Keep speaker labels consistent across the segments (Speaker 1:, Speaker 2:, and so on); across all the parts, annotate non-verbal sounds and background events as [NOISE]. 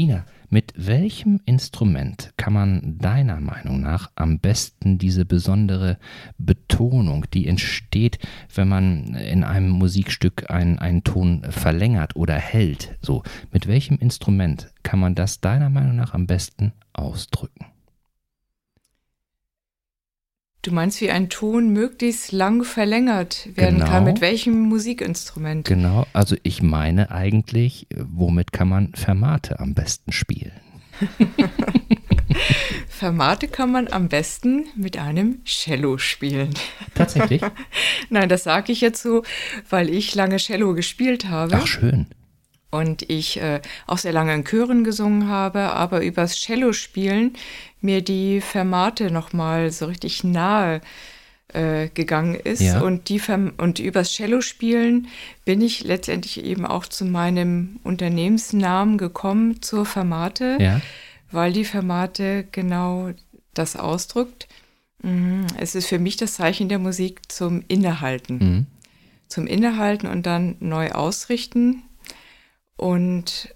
Speaker 1: Ina, mit welchem Instrument kann man deiner Meinung nach am besten diese besondere Betonung, die entsteht, wenn man in einem Musikstück einen, einen Ton verlängert oder hält, so, mit welchem Instrument kann man das deiner Meinung nach am besten ausdrücken?
Speaker 2: Du meinst, wie ein Ton möglichst lang verlängert werden
Speaker 1: Genau.
Speaker 2: kann? Mit welchem Musikinstrument?
Speaker 1: Genau, also ich meine eigentlich, womit kann man Fermate am besten spielen? [LAUGHS]
Speaker 2: Fermate kann man am besten mit einem Cello spielen.
Speaker 1: Tatsächlich? [LAUGHS]
Speaker 2: Nein, das sage ich jetzt so, weil ich lange Cello gespielt habe
Speaker 1: Ach, schön.
Speaker 2: Und ich äh, auch sehr lange in Chören gesungen habe, aber übers Cello spielen mir die Fermate nochmal so richtig nahe äh, gegangen ist.
Speaker 1: Ja.
Speaker 2: Und, die Ferm und übers Cello spielen bin ich letztendlich eben auch zu meinem Unternehmensnamen gekommen, zur Fermate
Speaker 1: Ja.
Speaker 2: weil die Fermate genau das ausdrückt. Mhm. Es ist für mich das Zeichen der Musik zum Innehalten.
Speaker 1: Mhm.
Speaker 2: Zum Innehalten und dann neu ausrichten. Und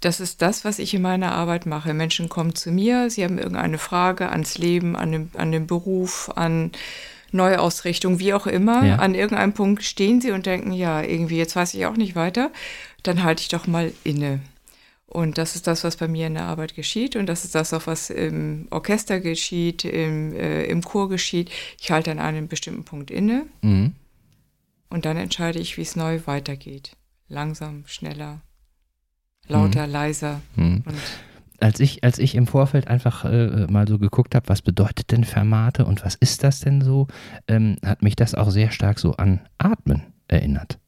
Speaker 2: das ist das, was ich in meiner Arbeit mache. Menschen kommen zu mir, sie haben irgendeine Frage ans Leben, an den, an den Beruf, an Neuausrichtung, wie auch immer.
Speaker 1: Ja.
Speaker 2: An irgendeinem Punkt stehen sie und denken, ja, irgendwie, jetzt weiß ich auch nicht weiter. Dann halte ich doch mal inne. Und das ist das, was bei mir in der Arbeit geschieht. Und das ist das auch, was im Orchester geschieht, im, äh, im Chor geschieht. Ich halte an einem bestimmten Punkt inne
Speaker 1: Mhm.
Speaker 2: und dann entscheide ich, wie es neu weitergeht. Langsam, schneller, lauter, leiser.
Speaker 1: Mhm.
Speaker 2: Und
Speaker 1: Als ich, als ich im Vorfeld einfach äh, mal so geguckt habe, was bedeutet denn Fermate und was ist das denn so, ähm, hat mich das auch sehr stark so an Atmen erinnert.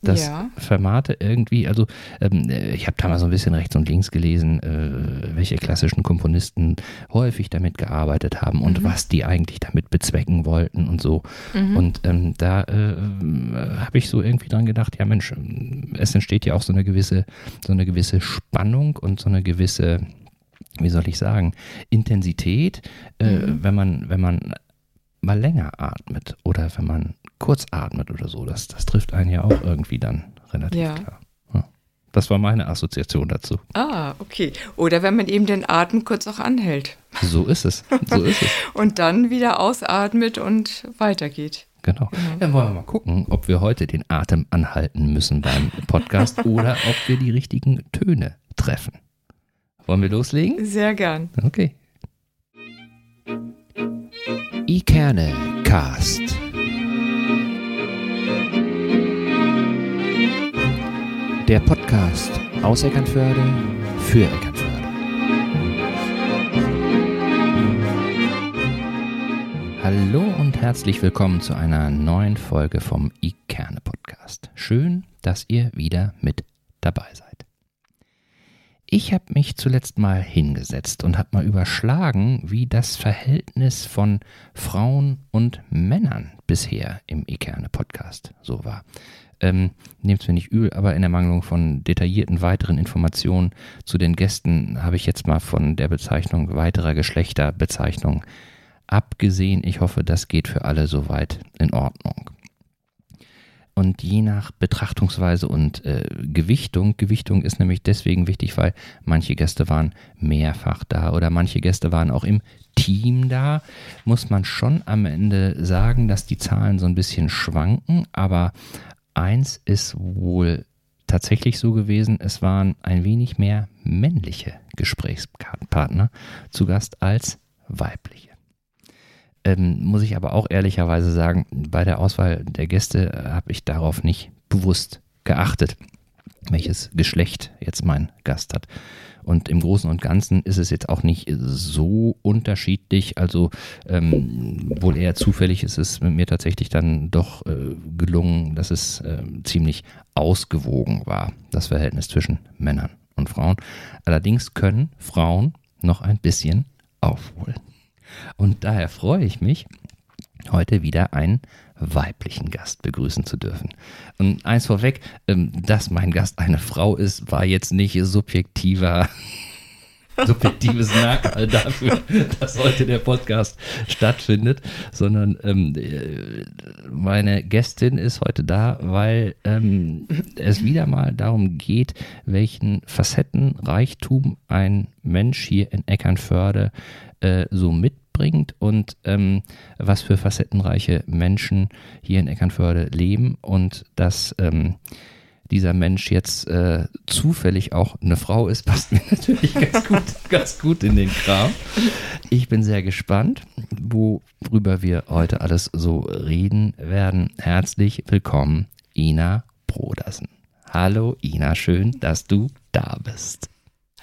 Speaker 1: Dass
Speaker 2: ja,
Speaker 1: Fermate irgendwie, also ähm, äh, ich habe da mal so ein bisschen rechts und links gelesen, äh, welche klassischen Komponisten häufig damit gearbeitet haben und
Speaker 2: Mhm.
Speaker 1: was die eigentlich damit bezwecken wollten und so.
Speaker 2: mhm.
Speaker 1: Und ähm, da äh, habe ich so irgendwie dran gedacht, ja Mensch, es entsteht ja auch so eine gewisse, so eine gewisse Spannung und so eine gewisse, wie soll ich sagen, Intensität, äh,
Speaker 2: Mhm.
Speaker 1: wenn man, wenn man mal länger atmet oder wenn man kurz atmet oder so. Das, das trifft einen ja auch irgendwie dann relativ
Speaker 2: Ja.
Speaker 1: klar. Ja. Das war meine Assoziation dazu.
Speaker 2: ah, okay. Oder wenn man eben den Atem kurz auch anhält
Speaker 1: So ist es. So ist es. [LAUGHS]
Speaker 2: und dann wieder ausatmet und weitergeht.
Speaker 1: Genau. Dann wollen wir mal gucken, ob wir heute den Atem anhalten müssen beim Podcast [LAUGHS] oder ob wir die richtigen Töne treffen. Wollen wir loslegen?
Speaker 2: Sehr gern.
Speaker 1: Okay. Ikerne Cast. Der Podcast aus Eckernförde für Eckernförde. Hallo und herzlich willkommen zu einer neuen Folge vom Ikerne Podcast. Schön, dass ihr wieder mit dabei seid. Ich habe mich zuletzt mal hingesetzt und habe mal überschlagen, wie das Verhältnis von Frauen und Männern bisher im Ikerne Podcast so war. Ähm, Nehmt es mir nicht übel, aber in Ermangelung von detaillierten weiteren Informationen zu den Gästen habe ich jetzt mal von der Bezeichnung weiterer Geschlechterbezeichnung abgesehen. Ich hoffe, das geht für alle soweit in Ordnung. Und je nach Betrachtungsweise und äh, Gewichtung, Gewichtung ist nämlich deswegen wichtig, weil manche Gäste waren mehrfach da oder manche Gäste waren auch im Team da, muss man schon am Ende sagen, dass die Zahlen so ein bisschen schwanken, aber eins ist wohl tatsächlich so gewesen, es waren ein wenig mehr männliche Gesprächspartner zu Gast als weibliche. Ähm, muss ich aber auch ehrlicherweise sagen, bei der Auswahl der Gäste äh, habe ich darauf nicht bewusst geachtet, welches Geschlecht jetzt mein Gast hat. Und im Großen und Ganzen ist es jetzt auch nicht so unterschiedlich. Also ähm, wohl eher zufällig ist es mir tatsächlich dann doch äh, gelungen, dass es äh, ziemlich ausgewogen war, das Verhältnis zwischen Männern und Frauen. Allerdings können Frauen noch ein bisschen aufholen. Und daher freue ich mich, heute wieder einen weiblichen Gast begrüßen zu dürfen. Und eins vorweg, ähm, dass mein Gast eine Frau ist, war jetzt nicht subjektiver [LAUGHS] subjektives Merkmal dafür, [LAUGHS] dass heute der Podcast stattfindet, sondern ähm, äh, meine Gästin ist heute da, weil ähm, es wieder mal darum geht, welchen Facettenreichtum ein Mensch hier in Eckernförde äh, so mitbringt und ähm, was für facettenreiche Menschen hier in Eckernförde leben und dass ähm, dieser Mensch jetzt äh, zufällig auch eine Frau ist, [LAUGHS] passt mir natürlich ganz gut, ganz gut in den Kram. Ich bin sehr gespannt, worüber wir heute alles so reden werden. Herzlich willkommen, Ina Brodersen. Hallo Ina, schön, dass du da bist.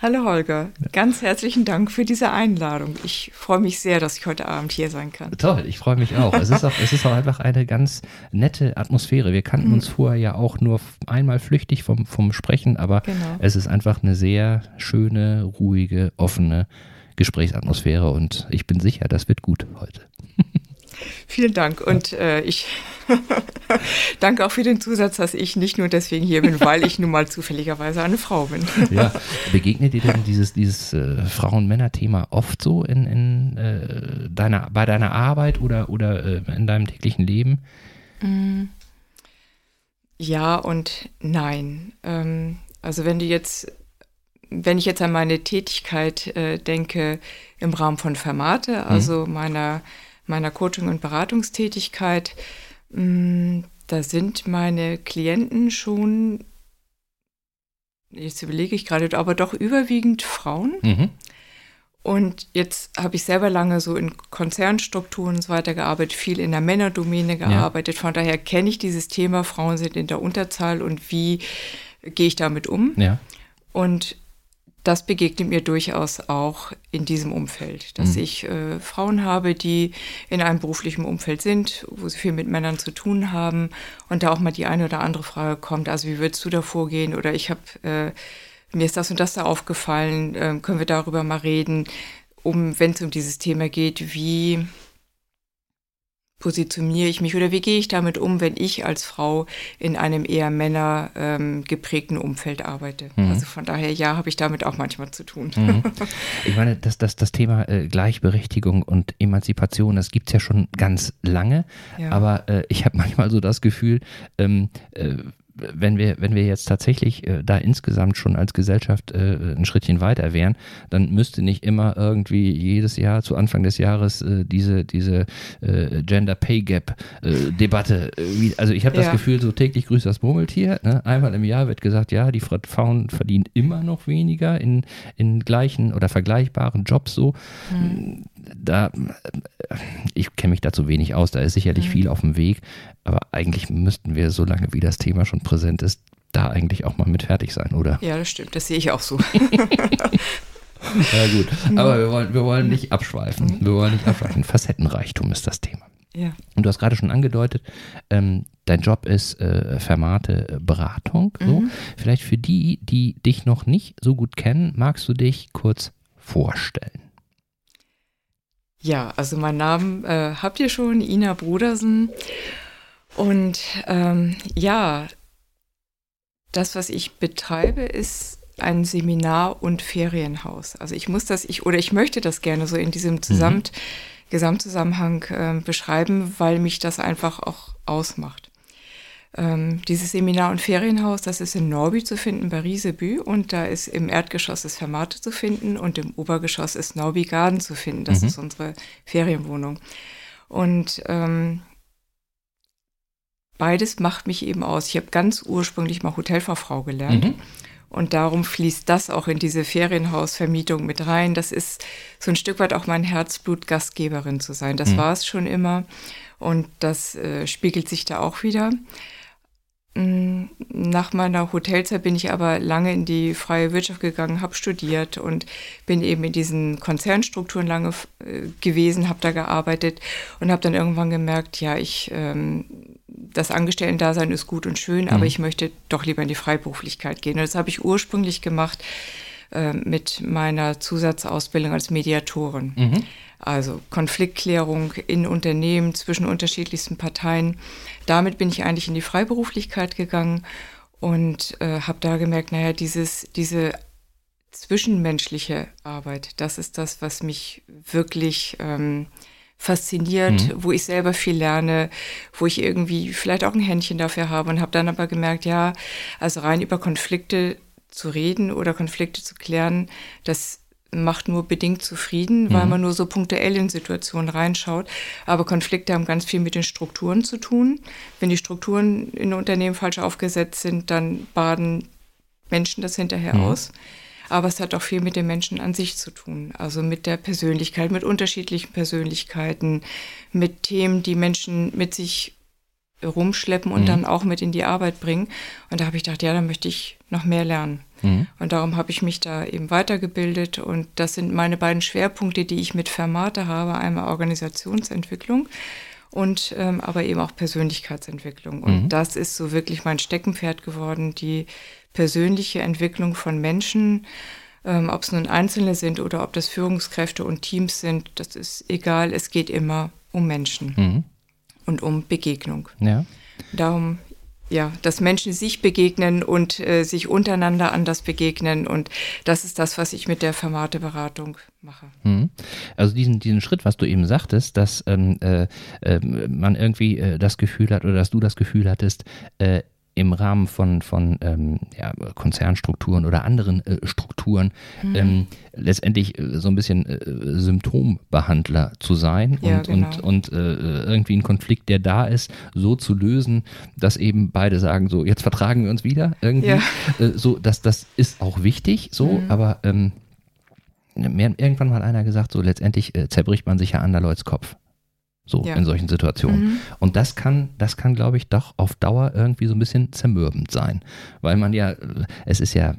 Speaker 2: Hallo Holger, ganz herzlichen Dank für diese Einladung. Ich freue mich sehr, dass ich heute Abend hier sein kann.
Speaker 1: Toll, ich freue mich auch. Es ist auch, es ist auch einfach eine ganz nette Atmosphäre. Wir kannten uns vorher ja auch nur einmal flüchtig vom, vom Sprechen, aber genau. es ist einfach eine sehr schöne, ruhige, offene Gesprächsatmosphäre und ich bin sicher, das wird gut heute. [LAUGHS]
Speaker 2: Vielen Dank und äh, ich [LAUGHS] danke auch für den Zusatz, dass ich nicht nur deswegen hier bin, weil ich nun mal zufälligerweise eine Frau bin.
Speaker 1: ja, begegnet dir denn dieses, dieses äh, Frauen-Männer-Thema oft so in, in äh, deiner, bei deiner Arbeit oder, oder äh, in deinem täglichen Leben? Mm.
Speaker 2: Ja und nein. Ähm, also wenn du jetzt wenn ich jetzt an meine Tätigkeit äh, denke im Rahmen von Formate, also mhm. meiner meiner Coaching- und Beratungstätigkeit, mm, da sind meine Klienten schon, jetzt überlege ich gerade, aber doch überwiegend Frauen. Mhm. Und jetzt habe ich selber lange so in Konzernstrukturen und so weiter gearbeitet, viel in der Männerdomäne gearbeitet. Ja. Von daher kenne ich dieses Thema, Frauen sind in der Unterzahl und wie gehe ich damit um. Ja. Und das begegnet mir durchaus auch in diesem Umfeld, dass mhm. ich äh, Frauen habe, die in einem beruflichen Umfeld sind, wo sie viel mit Männern zu tun haben und da auch mal die eine oder andere Frage kommt, also wie würdest du da vorgehen oder ich habe, äh, mir ist das und das da aufgefallen, äh, können wir darüber mal reden, um, wenn es um dieses Thema geht, wie positioniere ich mich oder wie gehe ich damit um, wenn ich als Frau in einem eher Männer ähm, geprägten Umfeld arbeite. Mhm. Also von daher, ja, habe ich damit auch manchmal zu tun. Mhm. [LAUGHS]
Speaker 1: Ich meine, das, das, das Thema äh, Gleichberechtigung und Emanzipation, das gibt es ja schon ganz lange, ja. aber äh, ich habe [LAUGHS] manchmal so das Gefühl, ähm, äh, wenn wir, wenn wir jetzt tatsächlich äh, da insgesamt schon als Gesellschaft äh, ein Schrittchen weiter wären, dann müsste nicht immer irgendwie jedes Jahr zu Anfang des Jahres äh, diese, diese äh, Gender Pay Gap äh, Debatte. Äh, also ich habe das ja. Gefühl, so täglich grüßt das Murmeltier. Ne? Einmal im Jahr wird gesagt, ja, die Frauen verdienen immer noch weniger in, in gleichen oder vergleichbaren Jobs so. Mhm. Da, ich kenne mich dazu wenig aus, da ist sicherlich mhm. viel auf dem Weg, aber eigentlich müssten wir, solange wie das Thema schon präsent ist, da eigentlich auch mal mit fertig sein, oder?
Speaker 2: Ja, das stimmt, das sehe ich auch so. [LAUGHS] [LAUGHS]
Speaker 1: ja, gut. Aber wir wollen, wir wollen nicht abschweifen. Wir wollen nicht abschweifen. [LAUGHS] Facettenreichtum ist das Thema. Ja. Und du hast gerade schon angedeutet, ähm, dein Job ist äh, Fermate Beratung. So. Mhm. Vielleicht für die, die dich noch nicht so gut kennen, magst du dich kurz vorstellen?
Speaker 2: Ja, also mein Namen äh, habt ihr schon, Ina Brudersen. Und ähm, ja, das, was ich betreibe, ist ein Seminar- und Ferienhaus. Also ich muss das, ich oder ich möchte das gerne so in diesem Zusammen mhm. Gesamtzusammenhang äh, beschreiben, weil mich das einfach auch ausmacht. Ähm, dieses Seminar- und Ferienhaus, das ist in Norby zu finden bei Riesebü und da ist im Erdgeschoss das Fermate zu finden und im Obergeschoss ist Norby Garden zu finden. Das mhm. ist unsere Ferienwohnung. Und ähm, beides macht mich eben aus. Ich habe ganz ursprünglich mal Hotelfachfrau gelernt. Mhm. Und darum fließt das auch in diese Ferienhausvermietung mit rein. Das ist so ein Stück weit auch mein Herzblut, Gastgeberin zu sein. Das mhm. war es schon immer. Und das äh, spiegelt sich da auch wieder. Mm, nach meiner Hotelzeit bin ich aber lange in die freie Wirtschaft gegangen, habe studiert und bin eben in diesen Konzernstrukturen lange äh, gewesen, habe da gearbeitet und habe dann irgendwann gemerkt, ja, ich ähm, das Angestellten-Dasein ist gut und schön, mhm. aber ich möchte doch lieber in die Freiberuflichkeit gehen. Und das habe ich ursprünglich gemacht äh, mit meiner Zusatzausbildung als Mediatorin. Mhm. Also Konfliktklärung in Unternehmen zwischen unterschiedlichsten Parteien. Damit bin ich eigentlich in die Freiberuflichkeit gegangen und äh, habe da gemerkt, naja, dieses, diese zwischenmenschliche Arbeit. Das ist das, was mich wirklich ähm, fasziniert, mhm. wo ich selber viel lerne, wo ich irgendwie vielleicht auch ein Händchen dafür habe und habe dann aber gemerkt, ja, also rein über Konflikte zu reden oder Konflikte zu klären, das macht nur bedingt zufrieden, weil mhm. man nur so punktuell in Situationen reinschaut. Aber Konflikte haben ganz viel mit den Strukturen zu tun. Wenn die Strukturen in Unternehmen falsch aufgesetzt sind, dann baden Menschen das hinterher mhm. aus. Aber es hat auch viel mit den Menschen an sich zu tun. Also mit der Persönlichkeit, mit unterschiedlichen Persönlichkeiten, mit Themen, die Menschen mit sich rumschleppen und mhm. dann auch mit in die Arbeit bringen. Und da habe ich gedacht, ja, da möchte ich noch mehr lernen. Mhm. Und darum habe ich mich da eben weitergebildet. Und das sind meine beiden Schwerpunkte, die ich mit Fermate habe. Einmal Organisationsentwicklung und ähm, aber eben auch Persönlichkeitsentwicklung. Und mhm. das ist so wirklich mein Steckenpferd geworden, die persönliche Entwicklung von Menschen. Ähm, ob es nun Einzelne sind oder ob das Führungskräfte und Teams sind, das ist egal. Es geht immer um Menschen. Und um Begegnung. Ja. Darum, ja, dass Menschen sich begegnen und äh, sich untereinander anders begegnen. Und das ist das, was ich mit der Formateberatung mache.
Speaker 1: Mhm. Also diesen, diesen Schritt, was du eben sagtest, dass ähm, äh, äh, man irgendwie äh, das Gefühl hat oder dass du das Gefühl hattest, äh, im Rahmen von, von ähm, ja, Konzernstrukturen oder anderen äh, Strukturen mhm. ähm, letztendlich äh, so ein bisschen äh, Symptombehandler zu sein ja, und, genau. und, und äh, irgendwie einen Konflikt, der da ist, so zu lösen, dass eben beide sagen, so jetzt vertragen wir uns wieder irgendwie. Ja. Äh, so, dass das ist auch wichtig, so, mhm. aber ähm, irgendwann mal hat einer gesagt, so letztendlich äh, zerbricht man sich ja an der Leuts Kopf. So ja. in solchen Situationen. Mhm. Und das kann, das kann, glaube ich, doch auf Dauer irgendwie so ein bisschen zermürbend sein. Weil man ja, es ist ja,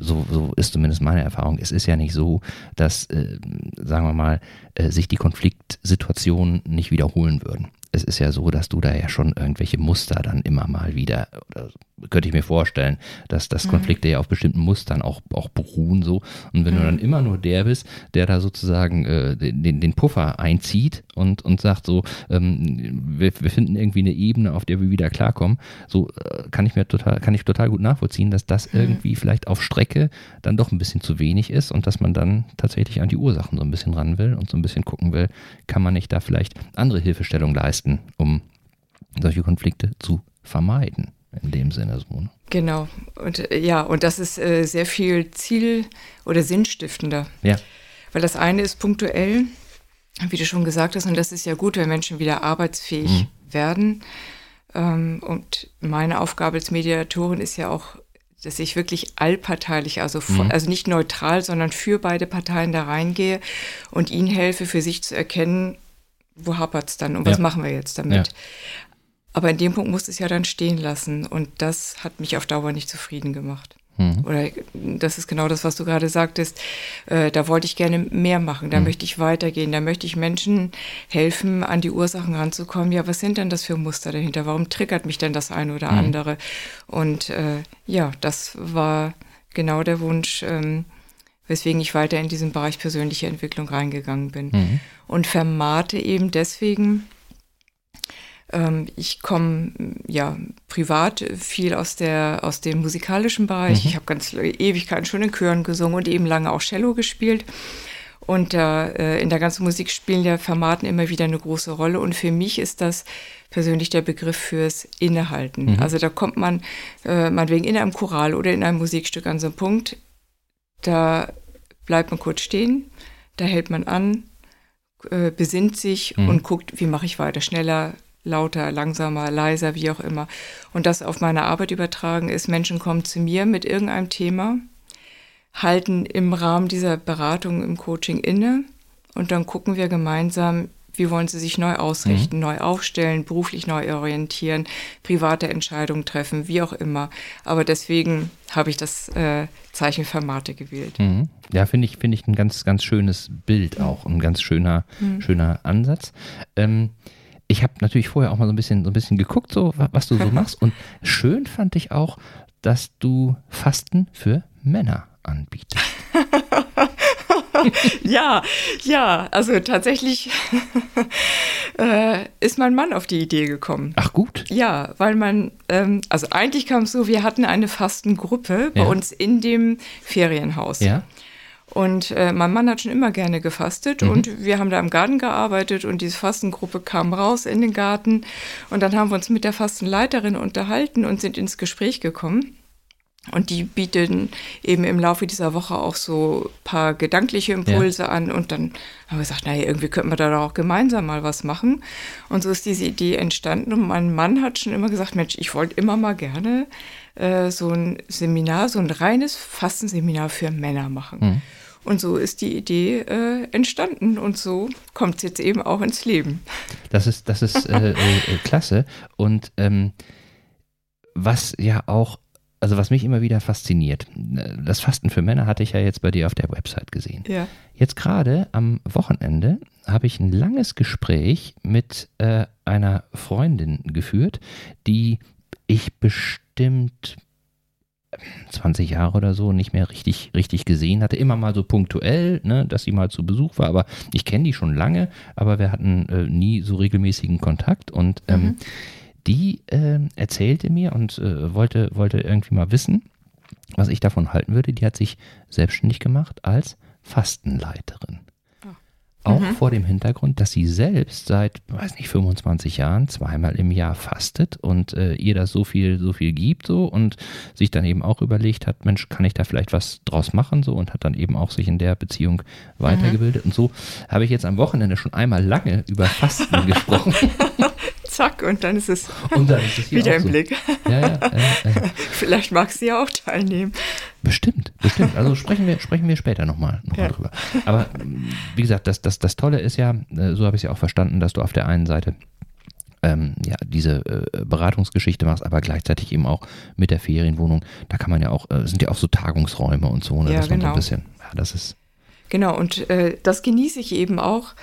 Speaker 1: so, so ist zumindest meine Erfahrung, es ist ja nicht so, dass, äh, sagen wir mal, äh, sich die Konfliktsituationen nicht wiederholen würden es ist ja so, dass du da ja schon irgendwelche Muster dann immer mal wieder, oder könnte ich mir vorstellen, dass, dass mhm. Konflikte ja auf bestimmten Mustern auch, auch beruhen so. Und wenn mhm. du dann immer nur der bist, der da sozusagen äh, den, den Puffer einzieht und, und sagt so, ähm, wir, wir finden irgendwie eine Ebene, auf der wir wieder klarkommen, so äh, kann ich mir total, kann ich total gut nachvollziehen, dass das mhm. irgendwie vielleicht auf Strecke dann doch ein bisschen zu wenig ist und dass man dann tatsächlich an die Ursachen so ein bisschen ran will und so ein bisschen gucken will, kann man nicht da vielleicht andere Hilfestellung leisten leisten, um solche Konflikte zu vermeiden. In dem Sinne so. Ne?
Speaker 2: Genau. Und äh, ja, und das ist äh, sehr viel ziel- oder sinnstiftender.
Speaker 1: Ja.
Speaker 2: Weil das eine ist punktuell, wie du schon gesagt hast, und das ist ja gut, wenn Menschen wieder arbeitsfähig mhm. werden. Ähm, und meine Aufgabe als Mediatorin ist ja auch, dass ich wirklich allparteilich, also, mhm. also nicht neutral, sondern für beide Parteien da reingehe und ihnen helfe, für sich zu erkennen, wo hapert es dann und was machen wir jetzt damit? Ja. Aber in dem Punkt musste es ja dann stehen lassen und das hat mich auf Dauer nicht zufrieden gemacht. Mhm. Oder das ist genau das, was du gerade sagtest. Äh, da wollte ich gerne mehr machen, da mhm. möchte ich weitergehen, da möchte ich Menschen helfen, an die Ursachen ranzukommen. Ja, was sind denn das für Muster dahinter? Warum triggert mich denn das eine oder mhm. andere? Und äh, ja, das war genau der Wunsch, ähm, weswegen ich weiter in diesen Bereich persönliche Entwicklung reingegangen bin. Mhm. Und vermate eben deswegen, ähm, ich komme ja privat viel aus, der, aus dem musikalischen Bereich. Mhm. Ich habe ganz Ewigkeiten schon in Chören gesungen und eben lange auch Cello gespielt. Und äh, in der ganzen Musik spielen ja Formaten immer wieder eine große Rolle. Und für mich ist das persönlich der Begriff fürs Innehalten. Mhm. Also da kommt man, äh, meinetwegen in einem Choral oder in einem Musikstück an so einen Punkt, da bleibt man kurz stehen, da hält man an, äh, besinnt sich mhm. und guckt, wie mache ich weiter, schneller, lauter, langsamer, leiser, wie auch immer. Und das auf meine Arbeit übertragen ist, Menschen kommen zu mir mit irgendeinem Thema, halten im Rahmen dieser Beratung im Coaching inne und dann gucken wir gemeinsam, wie wollen sie sich neu ausrichten, mhm. neu aufstellen, beruflich neu orientieren, private Entscheidungen treffen, wie auch immer. Aber deswegen habe ich das äh, Zeichen Formate gewählt.
Speaker 1: Mhm. Ja, finde ich, finde ich ein ganz, ganz schönes Bild auch, ein ganz schöner, mhm. schöner Ansatz. Ähm, ich habe natürlich vorher auch mal so ein bisschen, so ein bisschen geguckt, so was du so [LAUGHS] machst. Und schön fand ich auch, dass du Fasten für Männer anbietest. [LAUGHS] [LAUGHS]
Speaker 2: ja, ja, also tatsächlich [LAUGHS] äh, ist mein Mann auf die Idee gekommen.
Speaker 1: Ach gut.
Speaker 2: Ja, weil man, ähm, also eigentlich kam es so, wir hatten eine Fastengruppe bei
Speaker 1: Ja.
Speaker 2: uns in dem Ferienhaus.
Speaker 1: Ja.
Speaker 2: Und äh, mein Mann hat schon immer gerne gefastet
Speaker 1: Mhm.
Speaker 2: und wir haben da im Garten gearbeitet und diese Fastengruppe kam raus in den Garten und dann haben wir uns mit der Fastenleiterin unterhalten und sind ins Gespräch gekommen. Und die bieten eben im Laufe dieser Woche auch so ein paar gedankliche Impulse an. Und dann haben wir gesagt, naja, irgendwie könnten wir da doch auch gemeinsam mal was machen. Und so ist diese Idee entstanden. Und mein Mann hat schon immer gesagt, Mensch, ich wollte immer mal gerne äh, so ein Seminar, so ein reines Fastenseminar für Männer machen. Und so ist die Idee äh, entstanden. Und so kommt es jetzt eben auch ins Leben.
Speaker 1: Das ist, das ist äh, äh, äh, klasse. Und ähm, was ja auch, also was mich immer wieder fasziniert, äh, das Fasten für Männer hatte ich ja jetzt bei dir auf der Website gesehen.
Speaker 2: Ja.
Speaker 1: Jetzt gerade am Wochenende habe ich ein langes Gespräch mit äh, einer Freundin geführt, die ich bestimmt 20 Jahre oder so nicht mehr richtig, richtig gesehen hatte. Immer mal so punktuell, ne, dass sie mal zu Besuch war, aber ich kenne die schon lange, aber wir hatten äh, nie so regelmäßigen Kontakt und ähm, die äh, erzählte mir und äh, wollte, wollte irgendwie mal wissen, was ich davon halten würde. Die hat sich selbstständig gemacht als Fastenleiterin. Auch vor dem Hintergrund, dass sie selbst seit, weiß nicht, 25 Jahren zweimal im Jahr fastet und äh, ihr das so viel, so viel gibt so und sich dann eben auch überlegt hat, Mensch, kann ich da vielleicht was draus machen so und hat dann eben auch sich in der Beziehung weitergebildet. Und so habe ich jetzt am Wochenende schon einmal lange über Fasten [LAUGHS] gesprochen.
Speaker 2: Zack, und dann ist es
Speaker 1: dann ist
Speaker 2: wieder im
Speaker 1: so.
Speaker 2: Blick.
Speaker 1: Ja, ja, äh, [LAUGHS] äh,
Speaker 2: Vielleicht magst du ja auch teilnehmen.
Speaker 1: Bestimmt, bestimmt. Also sprechen wir, sprechen wir später nochmal noch mal
Speaker 2: Ja.
Speaker 1: drüber. Aber wie gesagt, das, das, das Tolle ist ja, äh, so habe ich es ja auch verstanden, dass du auf der einen Seite ähm, ja, diese äh, Beratungsgeschichte machst, aber gleichzeitig eben auch mit der Ferienwohnung. Da kann man ja auch, äh, sind ja auch so Tagungsräume und so, ne?
Speaker 2: Ja,
Speaker 1: dass man so ein
Speaker 2: genau.
Speaker 1: bisschen, ja, das ist,
Speaker 2: Genau, und äh, das genieße ich eben auch,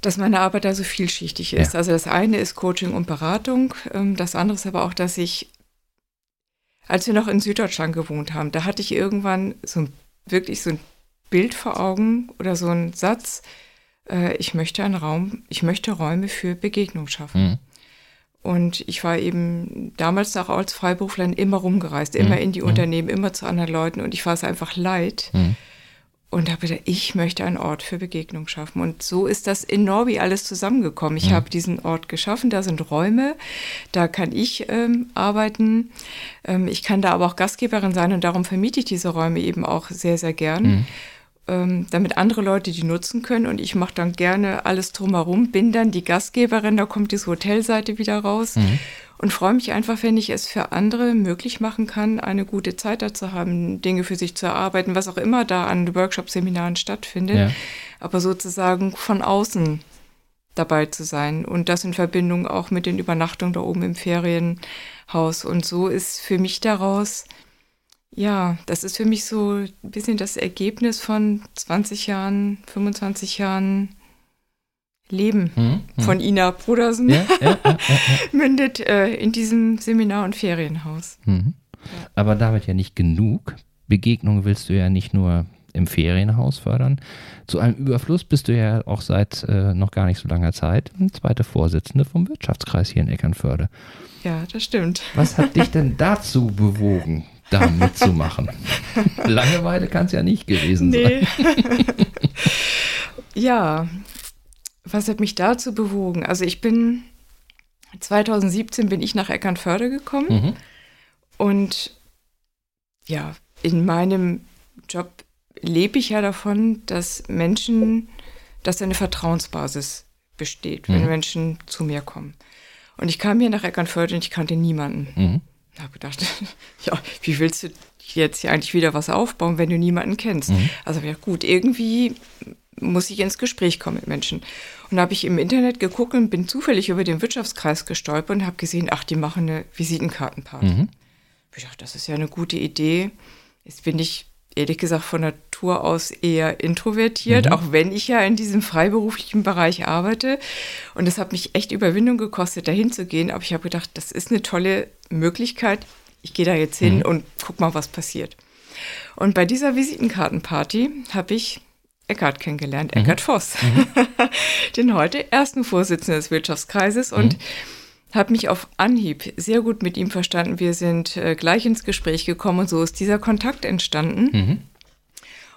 Speaker 2: dass meine Arbeit da so vielschichtig ist.
Speaker 1: Ja.
Speaker 2: Also das eine ist Coaching und Beratung, ähm, das andere ist aber auch, dass ich, als wir noch in Süddeutschland gewohnt haben, da hatte ich irgendwann so ein, wirklich so ein Bild vor Augen oder so ein Satz, äh, ich möchte einen Raum, ich möchte Räume für Begegnung schaffen.
Speaker 1: Mhm.
Speaker 2: Und ich war eben damals auch als Freiberuflerin immer rumgereist, immer
Speaker 1: Mhm.
Speaker 2: in die Unternehmen, immer zu anderen Leuten und ich war es einfach leid.
Speaker 1: Mhm.
Speaker 2: Und habe gedacht, ich möchte einen Ort für Begegnung schaffen. Und so ist das in Norby alles zusammengekommen. Ich habe diesen Ort geschaffen, da sind Räume, da kann ich ähm, arbeiten. Ähm, ich kann da aber auch Gastgeberin sein und darum vermiete ich diese Räume eben auch sehr, sehr gern. Ähm, damit andere Leute die nutzen können. Und ich mache dann gerne alles drumherum, bin dann die Gastgeberin, da kommt diese Hotelseite wieder raus und freue mich einfach, wenn ich es für andere möglich machen kann, eine gute Zeit da zu haben, Dinge für sich zu erarbeiten, was auch immer da an Workshops, Seminaren stattfindet,
Speaker 1: Ja.
Speaker 2: aber sozusagen von außen dabei zu sein und das in Verbindung auch mit den Übernachtungen da oben im Ferienhaus. Und so ist für mich daraus ja, das ist für mich so ein bisschen das Ergebnis von 20 Jahren, 25 Jahren Leben
Speaker 1: Mhm. Mhm.
Speaker 2: von Ina Brodersen
Speaker 1: Ja, ja, ja, [LAUGHS]
Speaker 2: mündet äh, in diesem Seminar- und Ferienhaus.
Speaker 1: Mhm. Aber damit ja nicht genug. Begegnung willst du ja nicht nur im Ferienhaus fördern. Zu einem Überfluss bist du ja auch seit äh, noch gar nicht so langer Zeit zweite Vorsitzende vom Wirtschaftskreis hier in Eckernförde.
Speaker 2: Ja, das stimmt.
Speaker 1: Was hat dich denn [LAUGHS] dazu bewogen, da mitzumachen? [LAUGHS] Langeweile kann es ja nicht gewesen sein.
Speaker 2: Nee. [LAUGHS] ja, was hat mich dazu bewogen? Also ich bin 2017 bin ich nach Eckernförde gekommen
Speaker 1: Mhm.
Speaker 2: und ja, in meinem Job lebe ich ja davon, dass Menschen, dass eine Vertrauensbasis besteht, wenn
Speaker 1: Mhm.
Speaker 2: Menschen zu mir kommen. Und ich kam hier nach Eckernförde und ich kannte niemanden.
Speaker 1: Mhm.
Speaker 2: Ich habe gedacht, [LAUGHS] ja, wie willst du jetzt hier eigentlich wieder was aufbauen, wenn du niemanden kennst? Also ja gut, irgendwie muss ich ins Gespräch kommen mit Menschen. Und da habe ich im Internet geguckt und bin zufällig über den Wirtschaftskreis gestolpert und habe gesehen, ach, die machen eine Visitenkartenparty.
Speaker 1: Mhm.
Speaker 2: Ich dachte, das ist ja eine gute Idee. Jetzt bin ich ehrlich gesagt von Natur aus eher introvertiert,
Speaker 1: Mhm.
Speaker 2: auch wenn ich ja in diesem freiberuflichen Bereich arbeite. Und es hat mich echt Überwindung gekostet, dahin zu gehen. Aber ich habe gedacht, das ist eine tolle Möglichkeit. Ich gehe da jetzt hin
Speaker 1: Mhm.
Speaker 2: und guck mal, was passiert. Und bei dieser Visitenkartenparty habe ich Eckart kennengelernt, mhm. Eckart Voss, mhm. [LAUGHS] den heute ersten Vorsitzenden des Wirtschaftskreises und mhm. habe mich auf Anhieb sehr gut mit ihm verstanden. Wir sind äh, gleich ins Gespräch gekommen und so ist dieser Kontakt entstanden. Mhm.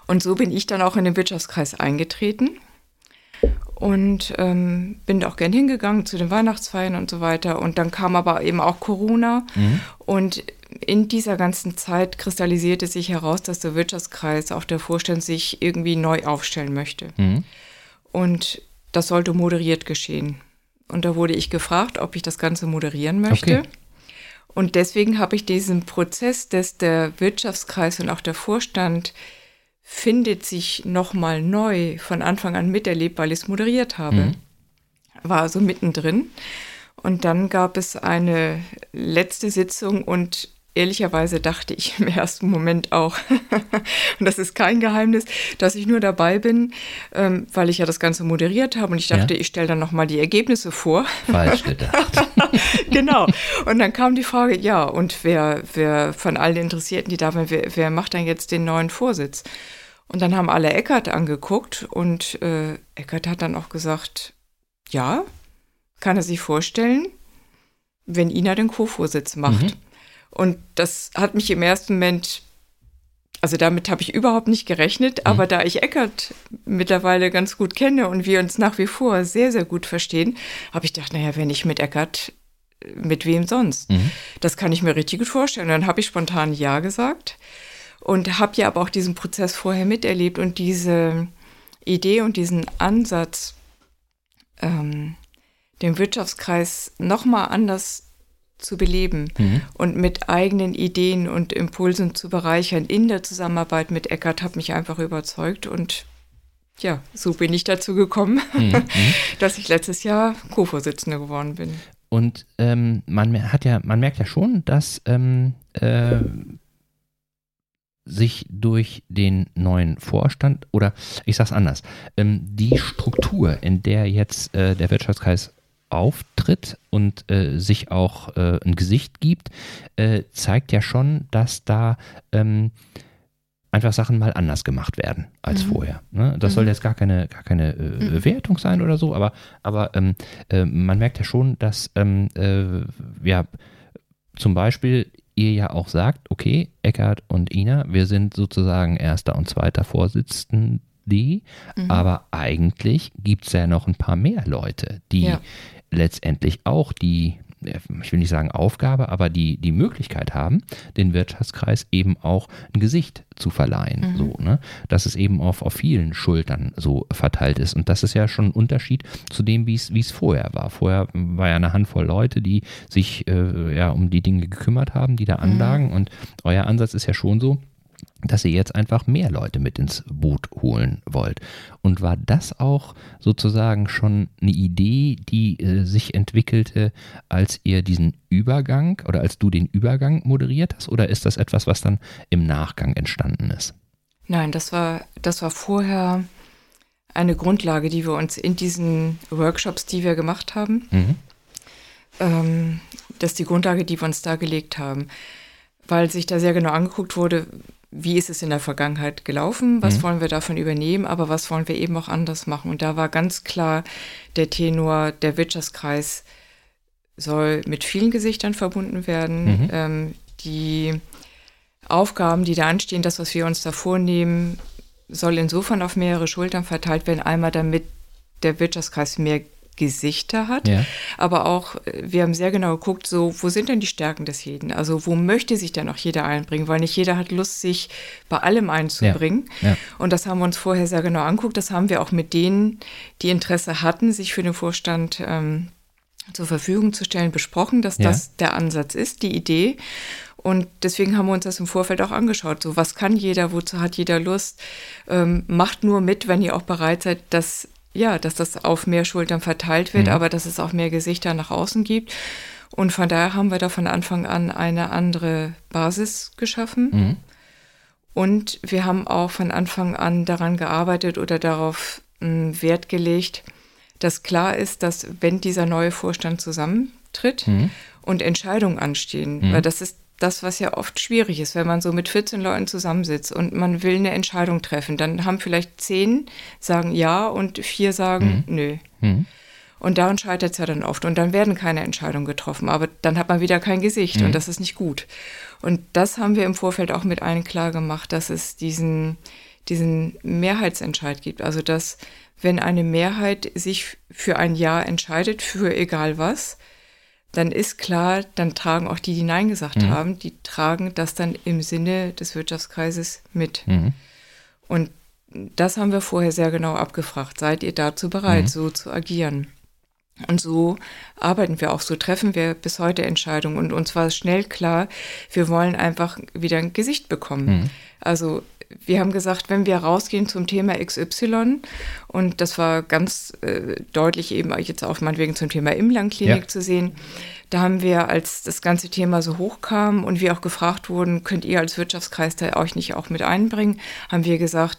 Speaker 2: Und so bin ich dann auch in den Wirtschaftskreis eingetreten und ähm, bin auch gern hingegangen zu den Weihnachtsfeiern und so weiter. Und dann kam aber eben auch Corona mhm. und in dieser ganzen Zeit kristallisierte sich heraus, dass der Wirtschaftskreis, auch der Vorstand, sich irgendwie neu aufstellen möchte. Mhm. Und das sollte moderiert geschehen. Und da wurde ich gefragt, ob ich das Ganze moderieren möchte. Okay. Und deswegen habe ich diesen Prozess, dass der Wirtschaftskreis und auch der Vorstand findet sich nochmal neu von Anfang an miterlebt, weil ich es moderiert habe. Mhm. War also mittendrin. Und dann gab es eine letzte Sitzung und ehrlicherweise dachte ich im ersten Moment auch, [LAUGHS] und das ist kein Geheimnis, dass ich nur dabei bin, ähm, weil ich ja das Ganze moderiert habe und ich dachte, ja. ich stelle dann nochmal die Ergebnisse vor.
Speaker 1: Falsch gedacht. [LAUGHS]
Speaker 2: genau. Und dann kam die Frage, ja, und wer, wer von allen Interessierten, die da waren, wer, wer macht dann jetzt den neuen Vorsitz? Und dann haben alle Eckert angeguckt und äh, Eckert hat dann auch gesagt, ja, kann er sich vorstellen, wenn Ina den Co-Vorsitz macht. Mhm. Und das hat mich im ersten Moment, also damit habe ich überhaupt nicht gerechnet, mhm. aber da ich Eckert mittlerweile ganz gut kenne und wir uns nach wie vor sehr, sehr gut verstehen, habe ich gedacht, naja, wenn ich mit Eckert, mit wem sonst? Mhm. Das kann ich mir richtig gut vorstellen. Und dann habe ich spontan Ja gesagt und habe ja aber auch diesen Prozess vorher miterlebt und diese Idee und diesen Ansatz, ähm, den Wirtschaftskreis nochmal anders zu beleben mhm. und mit eigenen Ideen und Impulsen zu bereichern in der Zusammenarbeit mit Eckert hat mich einfach überzeugt und ja, so bin ich dazu gekommen, mhm. mhm. [LAUGHS] dass ich letztes Jahr Co-Vorsitzende geworden bin.
Speaker 1: Und ähm, man hat ja, man merkt ja schon, dass ähm, äh, sich durch den neuen Vorstand oder ich sage es anders, ähm, die Struktur, in der jetzt äh, der Wirtschaftskreis auftritt und äh, sich auch äh, ein Gesicht gibt, äh, zeigt ja schon, dass da ähm, einfach Sachen mal anders gemacht werden als mhm. vorher. Ne? Das mhm. soll jetzt gar keine, gar keine äh, mhm. Wertung sein oder so, aber, aber ähm, äh, man merkt ja schon, dass ähm, äh, ja zum Beispiel ihr ja auch sagt, okay, Eckart und Ina, wir sind sozusagen erster und zweiter Vorsitzende, mhm. aber eigentlich gibt es ja noch ein paar mehr Leute, die ja letztendlich auch die, ich will nicht sagen Aufgabe, aber die, die Möglichkeit haben, den Wirtschaftskreis eben auch ein Gesicht zu verleihen. Mhm. So, ne? Dass es eben auf, auf vielen Schultern so verteilt ist. Und das ist ja schon ein Unterschied zu dem, wie es vorher war. Vorher war ja eine Handvoll Leute, die sich äh, ja um die Dinge gekümmert haben, die da mhm. anlagen. Mhm. Und euer Ansatz ist ja schon so, dass ihr jetzt einfach mehr Leute mit ins Boot holen wollt. Und war das auch sozusagen schon eine Idee, die äh, sich entwickelte, als ihr diesen Übergang oder als du den Übergang moderiert hast? Oder ist das etwas, was dann im Nachgang entstanden ist?
Speaker 2: Nein, das war, das war vorher eine Grundlage, die wir uns in diesen Workshops, die wir gemacht haben, mhm. ähm, das ist die Grundlage, die wir uns da gelegt haben weil sich da sehr genau angeguckt wurde, wie ist es in der Vergangenheit gelaufen, was mhm. wollen wir davon übernehmen, aber was wollen wir eben auch anders machen. Und da war ganz klar der Tenor, der Wirtschaftskreis soll mit vielen Gesichtern verbunden werden. Mhm. Ähm, die Aufgaben, die da anstehen, das, was wir uns da vornehmen, soll insofern auf mehrere Schultern verteilt werden. Einmal damit der Wirtschaftskreis mehr Gesichter hat. Ja. Aber auch, äh, wir haben sehr genau geguckt, so, wo sind denn die Stärken des jeden? Also, wo möchte sich denn auch jeder einbringen? Weil nicht jeder hat Lust, sich bei allem einzubringen. Ja. Ja. Und das haben wir uns vorher sehr genau angeguckt. Das haben wir auch mit denen, die Interesse hatten, sich für den Vorstand ähm, zur Verfügung zu stellen, besprochen, dass das der Ansatz ist, die Idee. Und deswegen haben wir uns das im Vorfeld auch angeschaut. So, was kann jeder, wozu hat jeder Lust? Ähm, macht nur mit, wenn ihr auch bereit seid, das ja, dass das auf mehr Schultern verteilt wird, mhm. aber dass es auch mehr Gesichter nach außen gibt. Und von daher haben wir da von Anfang an eine andere Basis geschaffen. Mhm. Und wir haben auch von Anfang an daran gearbeitet oder darauf m, Wert gelegt, dass klar ist, dass wenn dieser neue Vorstand zusammentritt mhm. und Entscheidungen anstehen, mhm. weil das ist das, was ja oft schwierig ist, wenn man so mit 14 Leuten zusammensitzt und man will eine Entscheidung treffen. Dann haben vielleicht zehn sagen ja und vier sagen mhm. nö. Mhm. Und daran scheitert es ja dann oft. Und dann werden keine Entscheidungen getroffen. Aber dann hat man wieder kein Gesicht mhm. und das ist nicht gut. Und das haben wir im Vorfeld auch mit allen klar gemacht, dass es diesen, diesen Mehrheitsentscheid gibt. Also dass wenn eine Mehrheit sich für ein Ja entscheidet, für egal was, dann ist klar, dann tragen auch die, die Nein gesagt mhm. haben, die tragen das dann im Sinne des Wirtschaftskreises mit. Mhm. Und das haben wir vorher sehr genau abgefragt. Seid ihr dazu bereit, mhm. so zu agieren? Und so arbeiten wir auch, so treffen wir bis heute Entscheidungen. Und uns war schnell klar, wir wollen einfach wieder ein Gesicht bekommen. Mhm. Also wir haben gesagt, wenn wir rausgehen zum Thema XY, und das war ganz äh, deutlich eben jetzt auch meinetwegen zum Thema Imlang-Klinik ja. zu sehen, da haben wir, als das ganze Thema so hochkam und wir auch gefragt wurden, könnt ihr als Wirtschaftskreis da euch nicht auch mit einbringen, haben wir gesagt,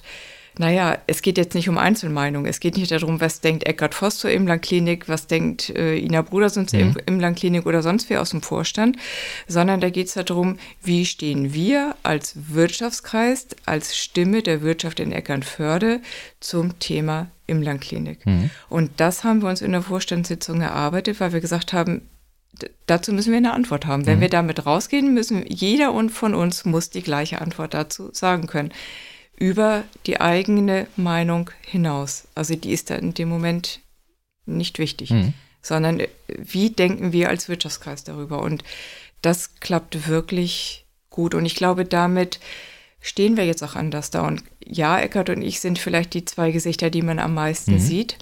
Speaker 2: naja, es geht jetzt nicht um Einzelmeinungen. Es geht nicht darum, was denkt Eckhard Voss zur Imlang-Klinik, was denkt äh, Ina Bruderson zur mhm. Imlang-Klinik oder sonst wer aus dem Vorstand, sondern da geht es darum, wie stehen wir als Wirtschaftskreis, als Stimme der Wirtschaft in Eckernförde zum Thema Imlang-Klinik. Mhm. Und das haben wir uns in der Vorstandssitzung erarbeitet, weil wir gesagt haben, dazu müssen wir eine Antwort haben. Wenn mhm. wir damit rausgehen, müssen jeder und von uns muss die gleiche Antwort dazu sagen können über die eigene Meinung hinaus. Also die ist da in dem Moment nicht wichtig, mhm. sondern äh, wie denken wir als Wirtschaftskreis darüber? Und das klappt wirklich gut. Und ich glaube, damit stehen wir jetzt auch anders da. Und ja, Eckert und ich sind vielleicht die zwei Gesichter, die man am meisten mhm. sieht.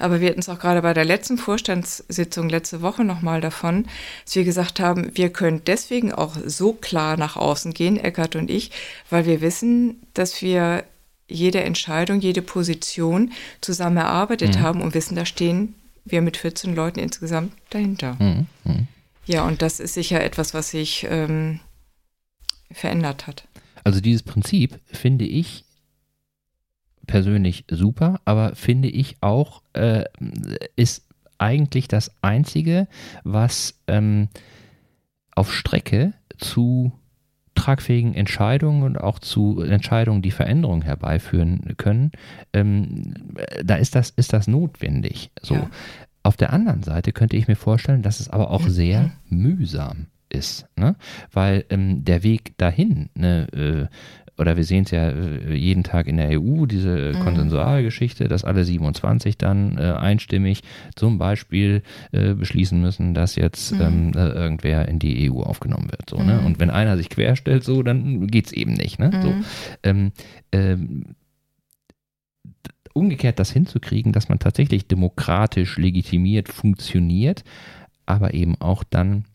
Speaker 2: Aber wir hatten es auch gerade bei der letzten Vorstandssitzung letzte Woche nochmal davon, dass wir gesagt haben, wir können deswegen auch so klar nach außen gehen, Eckert und ich, weil wir wissen, dass wir jede Entscheidung, jede Position zusammen erarbeitet mhm. haben und wissen, da stehen wir mit 14 Leuten insgesamt dahinter. Mhm. Mhm. Ja, und das ist sicher etwas, was sich ähm, verändert hat.
Speaker 1: Also dieses Prinzip finde ich persönlich super, aber finde ich auch, äh, ist eigentlich das Einzige, was ähm, auf Strecke zu tragfähigen Entscheidungen und auch zu Entscheidungen, die Veränderungen herbeiführen können, ähm, da ist das, ist das notwendig. So. Ja. Auf der anderen Seite könnte ich mir vorstellen, dass es aber auch sehr mühsam ist, ne? weil ähm, der Weg dahin, ne, äh, oder wir sehen es ja äh, jeden Tag in der EU, diese mhm. Konsensualgeschichte, dass alle 27 dann äh, einstimmig zum Beispiel äh, beschließen müssen, dass jetzt mhm. ähm, äh, irgendwer in die EU aufgenommen wird. So, ne? mhm. ne? Und wenn einer sich querstellt, so, dann geht es eben nicht. Ne? So, mhm. ähm, ähm, umgekehrt das hinzukriegen, dass man tatsächlich demokratisch legitimiert funktioniert, aber eben auch dann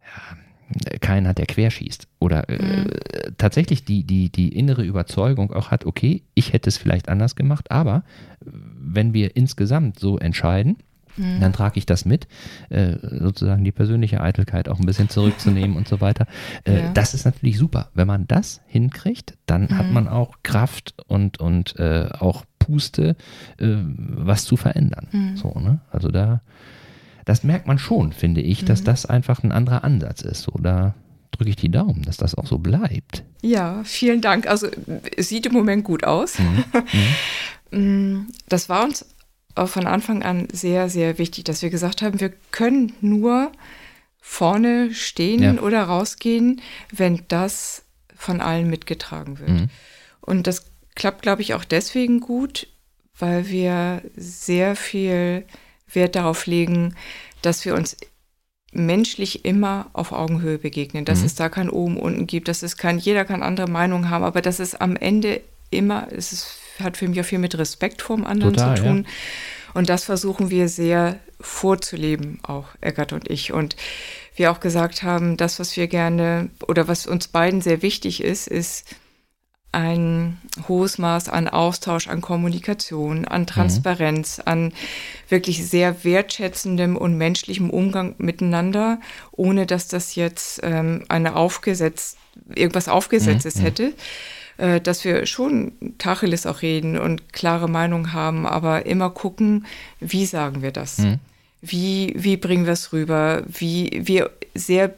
Speaker 1: ja, keinen hat, der querschießt. Oder äh, mhm. tatsächlich die, die, die innere Überzeugung auch hat, okay, ich hätte es vielleicht anders gemacht, aber wenn wir insgesamt so entscheiden, mhm. dann trage ich das mit, äh, sozusagen die persönliche Eitelkeit auch ein bisschen zurückzunehmen und so weiter. Äh, ja. Das ist natürlich super. Wenn man das hinkriegt, dann mhm. hat man auch Kraft und, und äh, auch Puste, äh, was zu verändern. Mhm. So, ne? Also da das merkt man schon, finde ich, mhm. dass das einfach ein anderer Ansatz ist. So, da drücke ich die Daumen, dass das auch so bleibt.
Speaker 2: Ja, vielen Dank. Also es sieht im Moment gut aus. Mhm. [LAUGHS] mhm. das war uns auch von Anfang an sehr, sehr wichtig, dass wir gesagt haben, wir können nur vorne stehen ja. oder rausgehen, wenn das von allen mitgetragen wird. Mhm. Und das klappt, glaube ich, auch deswegen gut, weil wir sehr viel Wert darauf legen, dass wir uns menschlich immer auf Augenhöhe begegnen, dass mhm. es da kein Oben, Unten gibt, dass es kein, jeder kann andere Meinungen haben, aber dass es am Ende immer, es ist, hat für mich auch viel mit Respekt vor dem anderen Total, zu tun. Ja. Und das versuchen wir sehr vorzuleben, auch Eckert und ich. Und wir auch gesagt haben, das, was wir gerne oder was uns beiden sehr wichtig ist, ist, ein hohes Maß an Austausch, an Kommunikation, an mhm. Transparenz, mhm. an wirklich sehr wertschätzendem und menschlichem Umgang miteinander, ohne dass das jetzt ähm, eine aufgesetzt, irgendwas Aufgesetztes mhm. hätte. Äh, dass wir schon Tacheles auch reden und klare Meinung haben, aber immer gucken, wie sagen wir das? Mhm. Wie, wie bringen wir es rüber? Wie wir sehr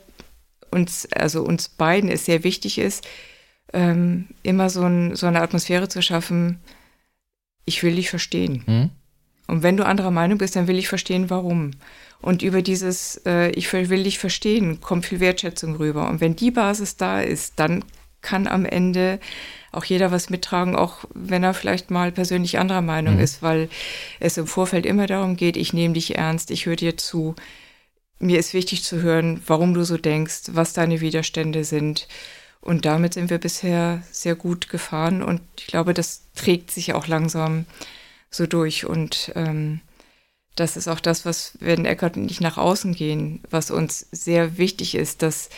Speaker 2: uns, also uns beiden es sehr wichtig ist, ähm, immer so, ein, so, eine Atmosphäre zu schaffen, ich will dich verstehen. Mhm. Und wenn du anderer Meinung bist, dann will ich verstehen, warum. Und über dieses äh, Ich will dich verstehen kommt viel Wertschätzung rüber. Und wenn die Basis da ist, dann kann am Ende auch jeder was mittragen, auch wenn er vielleicht mal persönlich anderer Meinung mhm. ist, weil es im Vorfeld immer darum geht, ich nehme dich ernst, ich höre dir zu. Mir ist wichtig zu hören, warum du so denkst, was deine Widerstände sind. Und damit sind wir bisher sehr gut gefahren und ich glaube, das trägt sich auch langsam so durch. Und ähm, das ist auch das, was, wenn Eckert und ich nach außen gehen, was uns sehr wichtig ist, dass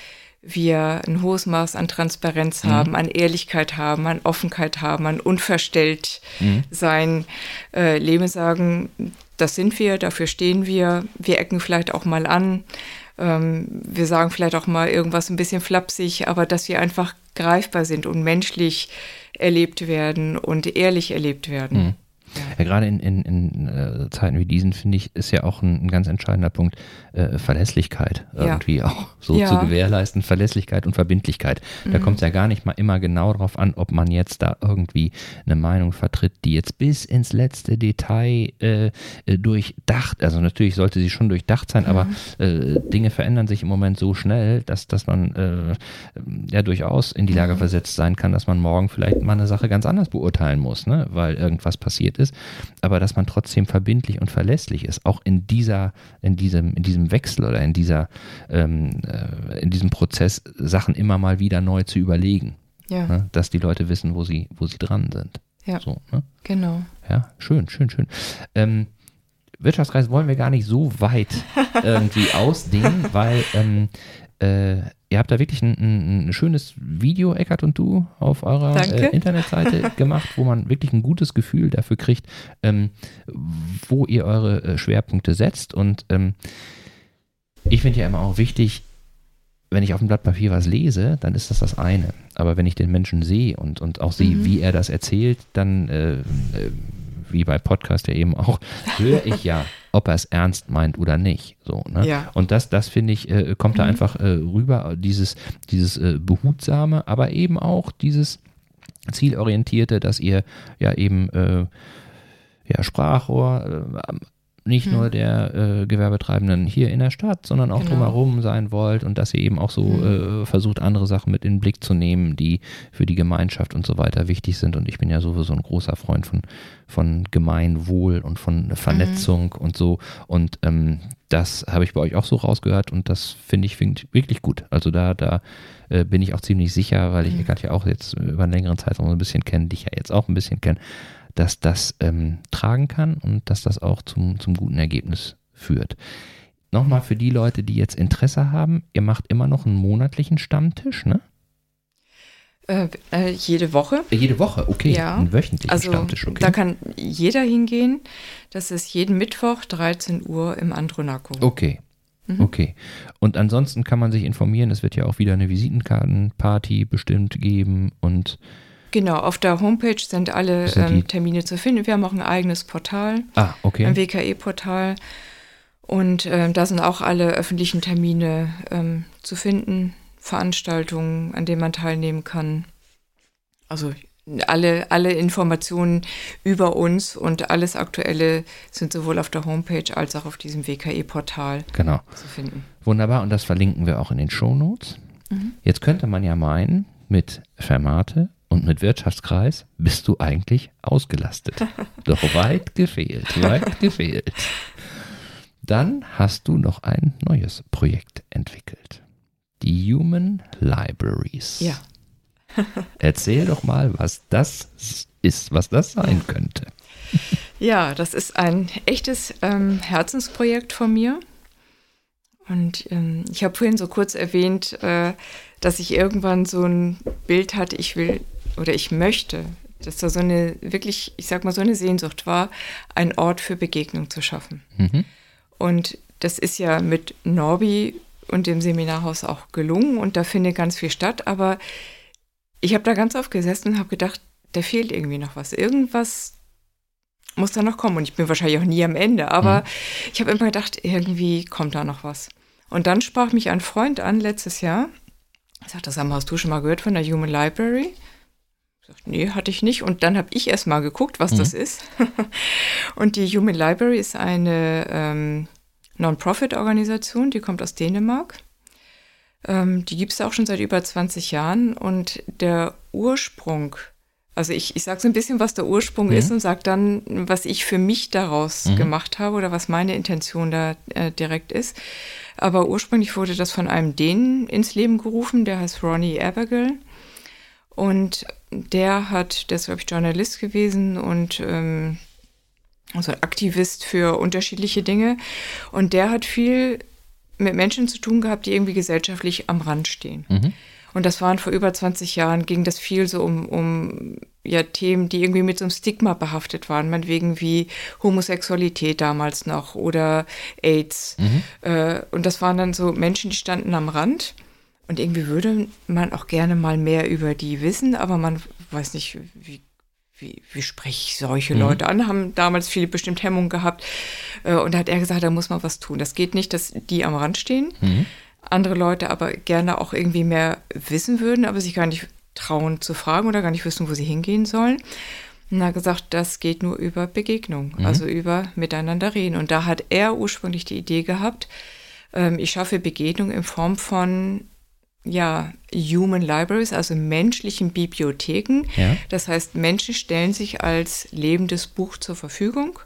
Speaker 2: wir ein hohes Maß an Transparenz mhm. haben, an Ehrlichkeit haben, an Offenheit haben, an unverstellt mhm. sein, äh, Leben sagen, das sind wir, dafür stehen wir, wir ecken vielleicht auch mal an, ähm, wir sagen vielleicht auch mal irgendwas ein bisschen flapsig, aber dass wir einfach greifbar sind und menschlich erlebt werden und ehrlich erlebt werden.
Speaker 1: Mhm. Ja, gerade in, in, in äh, Zeiten wie diesen, finde ich, ist ja auch ein, ein ganz entscheidender Punkt äh, Verlässlichkeit irgendwie ja. auch so ja. zu gewährleisten. Verlässlichkeit und Verbindlichkeit. Mhm. Da kommt es ja gar nicht mal immer genau darauf an, ob man jetzt da irgendwie eine Meinung vertritt, die jetzt bis ins letzte Detail äh, äh durchdacht, also natürlich sollte sie schon durchdacht sein, mhm. aber äh, Dinge verändern sich im Moment so schnell, dass, dass man äh, ja durchaus in die Lage mhm. versetzt sein kann, dass man morgen vielleicht mal eine Sache ganz anders beurteilen muss, ne? weil irgendwas passiert ist, aber dass man trotzdem verbindlich und verlässlich ist, auch in dieser, in diesem, in diesem Wechsel oder in dieser, ähm, äh, in diesem Prozess Sachen immer mal wieder neu zu überlegen. Ja. Ne? Dass die Leute wissen, wo sie, wo sie dran sind.
Speaker 2: Ja. So, ne? Genau.
Speaker 1: Ja, schön, schön, schön. Ähm, Wirtschaftskreis wollen wir gar nicht so weit [LAUGHS] irgendwie ausdehnen, weil ähm, äh, ihr habt da wirklich ein, ein, schönes Video, Eckart und du, auf eurer äh, Internetseite [LAUGHS] gemacht, wo man wirklich ein gutes Gefühl dafür kriegt, ähm, wo ihr eure äh, Schwerpunkte setzt. Und ähm, ich finde ja immer auch wichtig, wenn ich auf dem Blatt Papier was lese, dann ist das das eine. Aber wenn ich den Menschen sehe und, und auch sehe, mhm. wie er das erzählt, dann, äh, äh, wie bei Podcast ja eben auch, höre [LAUGHS] ich ja, ob er es ernst meint oder nicht. So, ne? ja. Und das, das finde ich, äh, kommt mhm. da einfach äh, rüber, dieses, dieses äh, Behutsame, aber eben auch dieses Zielorientierte, dass ihr ja eben äh, ja, Sprachrohr nicht hm. nur der äh, Gewerbetreibenden hier in der Stadt, sondern auch genau. drumherum sein wollt und dass ihr eben auch so hm. äh, versucht, andere Sachen mit in den Blick zu nehmen, die für die Gemeinschaft und so weiter wichtig sind. Und ich bin ja sowieso ein großer Freund von, von Gemeinwohl und von Vernetzung mhm. und so. Und ähm, das habe ich bei euch auch so rausgehört und das finde ich find wirklich gut. Also da, da äh, bin ich auch ziemlich sicher, weil ich mhm. Eckart ja auch jetzt über einen längeren Zeitraum ein bisschen kenne, dich ja jetzt auch ein bisschen kenne dass das ähm, tragen kann und dass das auch zum, zum guten Ergebnis führt. Nochmal für die Leute, die jetzt Interesse haben, ihr macht immer noch einen monatlichen Stammtisch, ne?
Speaker 2: Äh, äh, jede Woche.
Speaker 1: Äh, jede Woche, okay. Ja. Ein wöchentlichen also, Stammtisch, okay.
Speaker 2: Da kann jeder hingehen. Das ist jeden Mittwoch, 13 Uhr im Andronaco.
Speaker 1: Okay. Mhm. Okay. Und ansonsten kann man sich informieren. Es wird ja auch wieder eine Visitenkartenparty bestimmt geben und
Speaker 2: Genau, auf der Homepage sind alle ähm, Termine zu finden. Wir haben auch ein eigenes Portal,
Speaker 1: ah, okay.
Speaker 2: ein WKE-Portal. Und ähm, da sind auch alle öffentlichen Termine ähm, zu finden, Veranstaltungen, an denen man teilnehmen kann. Also alle, alle Informationen über uns und alles Aktuelle sind sowohl auf der Homepage als auch auf diesem WKE-Portal
Speaker 1: genau. zu finden. Wunderbar, und das verlinken wir auch in den Shownotes. Mhm. Jetzt könnte man ja meinen, mit Fermate und mit Wirtschaftskreis bist du eigentlich ausgelastet. [LAUGHS] Doch weit gefehlt, weit gefehlt. Dann hast du noch ein neues Projekt entwickelt. Die Human Libraries.
Speaker 2: Ja. [LAUGHS]
Speaker 1: Erzähl doch mal, was das ist, was das sein könnte.
Speaker 2: Ja, das ist ein echtes ähm, Herzensprojekt von mir. Und ähm, ich habe vorhin so kurz erwähnt, äh, dass ich irgendwann so ein Bild hatte, ich will oder ich möchte, dass da so eine wirklich, ich sag mal, so eine Sehnsucht war, einen Ort für Begegnung zu schaffen. Mhm. Und das ist ja mit Norbi und dem Seminarhaus auch gelungen und da findet ganz viel statt, aber ich habe da ganz oft gesessen und habe gedacht, da fehlt irgendwie noch was. Irgendwas muss da noch kommen und ich bin wahrscheinlich auch nie am Ende, aber mhm. ich habe immer gedacht, irgendwie kommt da noch was. Und dann sprach mich ein Freund an letztes Jahr. Er sagte, Sam, hast du schon mal gehört von der Human Library? Ich sagte, nee, hatte ich nicht. Und dann habe ich erst mal geguckt, was mhm. das ist. [LAUGHS] und die Human Library ist eine ähm, Non-Profit-Organisation, die kommt aus Dänemark. Ähm, die gibt es auch schon seit über 20 Jahren. Und der Ursprung also ich, ich sage so ein bisschen, was der Ursprung mhm. ist und sage dann, was ich für mich daraus mhm. gemacht habe oder was meine Intention da äh, direkt ist. Aber ursprünglich wurde das von einem Dänen ins Leben gerufen, der heißt Ronnie Abergel. Und der hat, der ist, glaube ich, Journalist gewesen und ähm, also Aktivist für unterschiedliche Dinge. Und der hat viel mit Menschen zu tun gehabt, die irgendwie gesellschaftlich am Rand stehen. Mhm. Und das waren vor über 20 Jahren, ging das viel so um, um ja, Themen, die irgendwie mit so einem Stigma behaftet waren, meinetwegen wie Homosexualität damals noch oder AIDS. Mhm. Äh, und das waren dann so Menschen, die standen am Rand. Und irgendwie würde man auch gerne mal mehr über die wissen, aber man weiß nicht, wie, wie, wie spreche ich solche mhm. Leute an, haben damals viele bestimmt Hemmungen gehabt. Äh, und da hat er gesagt, da muss man was tun. Das geht nicht, dass die am Rand stehen. Mhm andere Leute aber gerne auch irgendwie mehr wissen würden, aber sich gar nicht trauen zu fragen oder gar nicht wissen, wo sie hingehen sollen. Und er hat gesagt, das geht nur über Begegnung, mhm. also über Miteinander reden. Und da hat er ursprünglich die Idee gehabt, ähm, ich schaffe Begegnung in Form von ja, Human Libraries, also menschlichen Bibliotheken. Ja. Das heißt, Menschen stellen sich als lebendes Buch zur Verfügung